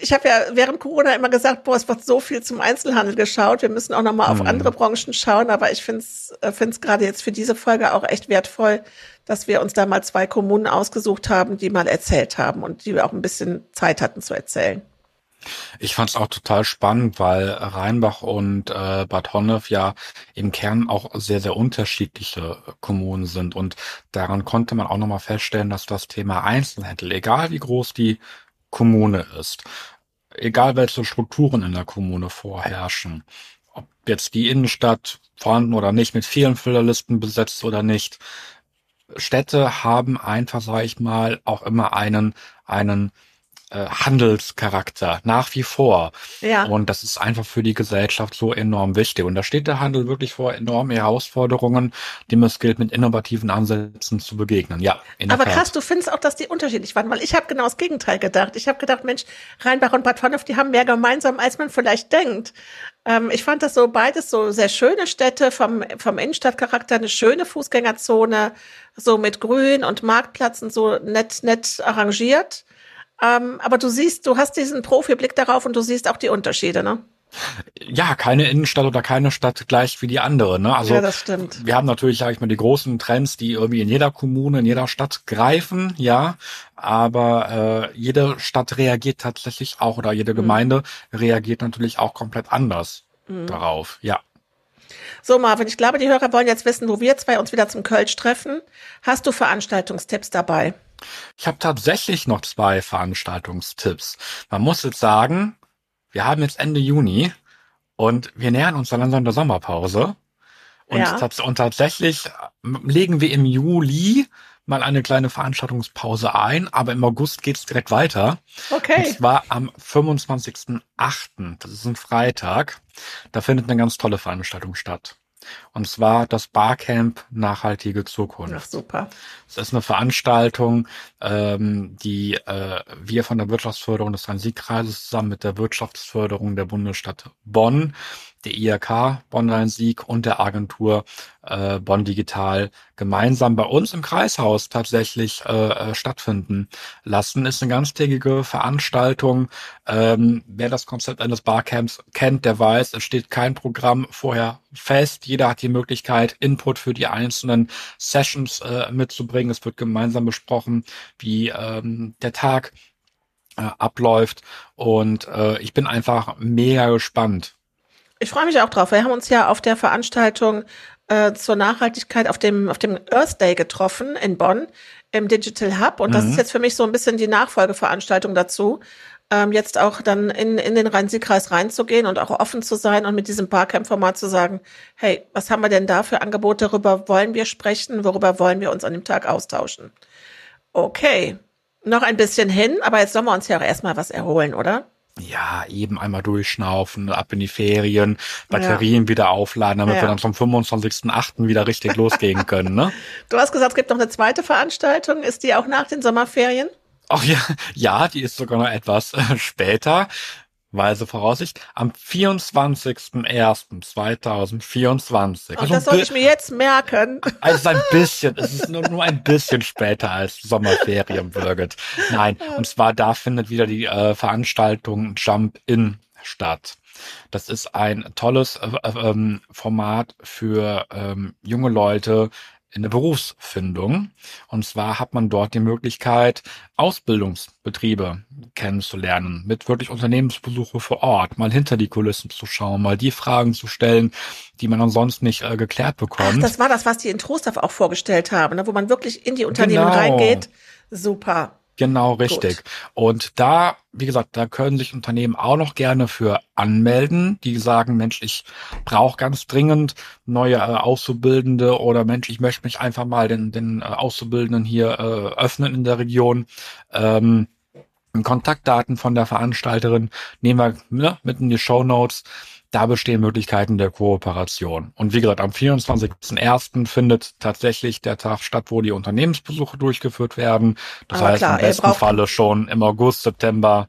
ich habe ja während Corona immer gesagt, boah, es wird so viel zum Einzelhandel geschaut. Wir müssen auch noch mal auf mhm. andere Branchen schauen. Aber ich finde es äh, gerade jetzt für diese Folge auch echt wertvoll, dass wir uns da mal zwei Kommunen ausgesucht haben, die mal erzählt haben und die wir auch ein bisschen Zeit hatten zu erzählen. Ich fand es auch total spannend, weil Rheinbach und äh, Bad Honnef ja im Kern auch sehr, sehr unterschiedliche Kommunen sind. Und daran konnte man auch nochmal feststellen, dass das Thema Einzelhandel, egal wie groß die Kommune ist, egal welche Strukturen in der Kommune vorherrschen, ob jetzt die Innenstadt vorhanden oder nicht, mit vielen Füllerlisten besetzt oder nicht, Städte haben einfach, sage ich mal, auch immer einen, einen äh, Handelscharakter nach wie vor. Ja. Und das ist einfach für die Gesellschaft so enorm wichtig. Und da steht der Handel wirklich vor enormen Herausforderungen, dem es gilt, mit innovativen Ansätzen zu begegnen. Ja. Aber krass, du findest auch, dass die unterschiedlich waren, weil ich habe genau das Gegenteil gedacht. Ich habe gedacht, Mensch, Rheinbach und Bad Honnef, die haben mehr gemeinsam, als man vielleicht denkt. Ähm, ich fand das so beides so sehr schöne Städte vom, vom Innenstadtcharakter, eine schöne Fußgängerzone, so mit Grün und Marktplätzen so nett, nett arrangiert. Ähm, aber du siehst, du hast diesen Profiblick darauf und du siehst auch die Unterschiede, ne? Ja, keine Innenstadt oder keine Stadt gleich wie die andere. Ne? Also ja, das stimmt. Wir haben natürlich, sag ich mal, die großen Trends, die irgendwie in jeder Kommune, in jeder Stadt greifen, ja. Aber äh, jede Stadt reagiert tatsächlich auch oder jede mhm. Gemeinde reagiert natürlich auch komplett anders mhm. darauf, ja. So, Marvin, ich glaube, die Hörer wollen jetzt wissen, wo wir zwei uns wieder zum Kölsch treffen. Hast du Veranstaltungstipps dabei? Ich habe tatsächlich noch zwei Veranstaltungstipps. Man muss jetzt sagen, wir haben jetzt Ende Juni und wir nähern uns dann langsam der Sommerpause. Und, ja. und tatsächlich legen wir im Juli mal eine kleine Veranstaltungspause ein, aber im August geht's direkt weiter. Okay. Und zwar am 25.08. Das ist ein Freitag. Da findet eine ganz tolle Veranstaltung statt. Und zwar das Barcamp Nachhaltige Zukunft. Ach, super. Das ist eine Veranstaltung, ähm, die äh, wir von der Wirtschaftsförderung des Rhein-Sieg-Kreises zusammen mit der Wirtschaftsförderung der Bundesstadt Bonn der IHK Bonn-Rhein-Sieg und der Agentur äh, Bonn Digital gemeinsam bei uns im Kreishaus tatsächlich äh, äh, stattfinden lassen. Ist eine ganztägige Veranstaltung. Ähm, wer das Konzept eines Barcamps kennt, der weiß, es steht kein Programm vorher fest. Jeder hat die Möglichkeit, Input für die einzelnen Sessions äh, mitzubringen. Es wird gemeinsam besprochen, wie ähm, der Tag äh, abläuft. Und äh, ich bin einfach mega gespannt, ich freue mich auch drauf. Wir haben uns ja auf der Veranstaltung äh, zur Nachhaltigkeit auf dem, auf dem Earth Day getroffen in Bonn im Digital Hub. Und das mhm. ist jetzt für mich so ein bisschen die Nachfolgeveranstaltung dazu. ähm, jetzt auch dann in, in den Rhein-Sieg-Kreis reinzugehen und auch offen zu sein und mit diesem Barcamp-Format zu sagen, hey, was haben wir denn da für Angebote, worüber wollen wir sprechen, worüber wollen wir uns an dem Tag austauschen? Okay, noch ein bisschen hin, aber jetzt sollen wir uns ja auch erstmal was erholen, oder? Ja, eben einmal durchschnaufen, ab in die Ferien, Batterien ja. wieder aufladen, damit ja. wir dann zum 25.08. wieder richtig <laughs> losgehen können, ne? Du hast gesagt, es gibt noch eine zweite Veranstaltung. Ist die auch nach den Sommerferien? Ach ja, <laughs> ja, die ist sogar noch etwas äh, später. Weise Voraussicht am 24.01.2024. Und das soll ich mir jetzt merken. Also ein bisschen, es ist nur, nur ein bisschen später als Sommerferien, Birgit. Nein, und zwar da findet wieder die äh, Veranstaltung Jump In statt. Das ist ein tolles äh, äh, ähm, Format für ähm, junge Leute, in der Berufsfindung. Und zwar hat man dort die Möglichkeit, Ausbildungsbetriebe kennenzulernen, mit wirklich Unternehmensbesuche vor Ort, mal hinter die Kulissen zu schauen, mal die Fragen zu stellen, die man ansonsten nicht äh, geklärt bekommt. Ach, das war das, was die in Trostorf auch vorgestellt haben, ne? wo man wirklich in die Unternehmen genau. reingeht. Super. Genau, richtig. Gut. Und da, wie gesagt, da können sich Unternehmen auch noch gerne für anmelden, die sagen, Mensch, ich brauche ganz dringend neue äh, Auszubildende oder Mensch, ich möchte mich einfach mal den, den äh, Auszubildenden hier äh, öffnen in der Region. Ähm, Kontaktdaten von der Veranstalterin nehmen wir ne, mit in die Show Notes da bestehen Möglichkeiten der Kooperation. Und wie gesagt, am 24.01. findet tatsächlich der Tag statt, wo die Unternehmensbesuche durchgeführt werden. Das Aber heißt klar, im besten Falle schon im August, September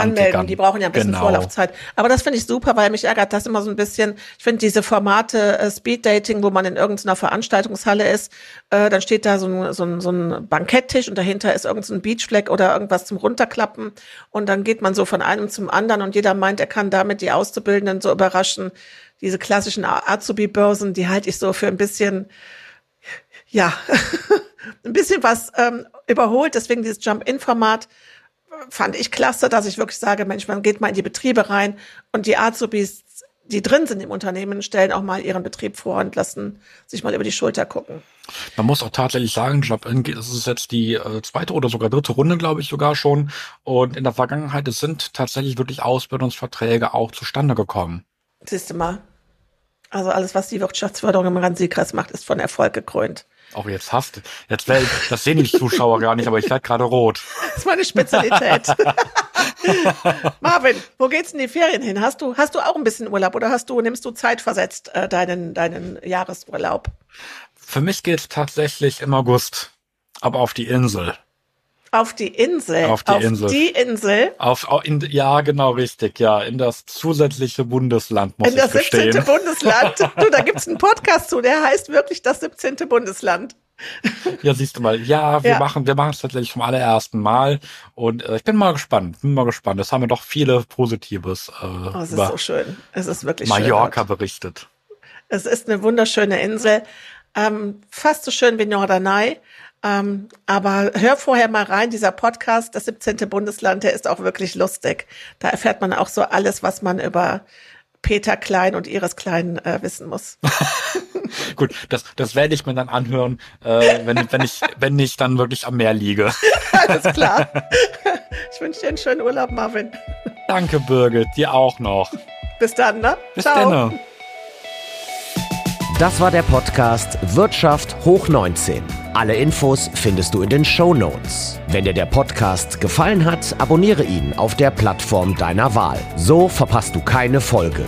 anmelden. Die brauchen ja ein bisschen genau. Vorlaufzeit. Aber das finde ich super, weil mich ärgert das immer so ein bisschen. Ich finde diese Formate äh, Speed Dating, wo man in irgendeiner Veranstaltungshalle ist, äh, dann steht da so ein, so, ein, so ein Banketttisch und dahinter ist irgendein Beachfleck oder irgendwas zum Runterklappen. Und dann geht man so von einem zum anderen und jeder meint, er kann damit die Auszubildenden so überraschen. Diese klassischen Azubi-Börsen, die halte ich so für ein bisschen, ja, <laughs> ein bisschen was ähm, überholt. Deswegen dieses Jump-In-Format fand ich klasse, dass ich wirklich sage, Mensch, man geht mal in die Betriebe rein und die Azubis, die drin sind im Unternehmen, stellen auch mal ihren Betrieb vor und lassen sich mal über die Schulter gucken. Man muss auch tatsächlich sagen, Job das ist jetzt die äh, zweite oder sogar dritte Runde, glaube ich sogar schon. Und in der Vergangenheit es sind tatsächlich wirklich Ausbildungsverträge auch zustande gekommen. Siehst du mal. Also alles, was die Wirtschaftsförderung im Rhein-Sieg-Kreis macht, ist von Erfolg gekrönt. Auch jetzt hast du. Jetzt wär, das sehen die Zuschauer gar nicht, aber ich werde gerade rot. Das ist meine Spezialität. <laughs> Marvin, wo geht's in die Ferien hin? Hast du, hast du auch ein bisschen Urlaub oder hast du, nimmst du zeitversetzt äh, deinen, deinen Jahresurlaub? Für mich geht's tatsächlich im August, aber auf die Insel. Auf die Insel. Auf die auf Insel. Die Insel. Auf, in, ja, genau richtig. Ja, in das zusätzliche Bundesland muss in ich gestehen. In das 17. Bundesland. Du, da gibt's einen Podcast zu, der heißt wirklich das 17. Bundesland. Ja, siehst du mal. Ja, wir ja. machen, wir machen es tatsächlich zum allerersten Mal und äh, ich bin mal gespannt. Bin mal gespannt. Das haben wir doch viele Positives äh, oh, es ist so schön. Es ist wirklich Mallorca schön. berichtet. Es ist eine wunderschöne Insel, ähm, fast so schön wie Norderney. Ähm, aber hör vorher mal rein, dieser Podcast, das 17. Bundesland, der ist auch wirklich lustig. Da erfährt man auch so alles, was man über Peter Klein und Iris Klein äh, wissen muss. <laughs> Gut, das, das werde ich mir dann anhören, äh, wenn, wenn, ich, wenn ich dann wirklich am Meer liege. <laughs> Alles klar. Ich wünsche dir einen schönen Urlaub, Marvin. Danke, Birgit. Dir auch noch. Bis dann, ne? Bis dann. Das war der Podcast Wirtschaft hoch 19. Alle Infos findest du in den Show Notes. Wenn dir der Podcast gefallen hat, abonniere ihn auf der Plattform deiner Wahl. So verpasst du keine Folge.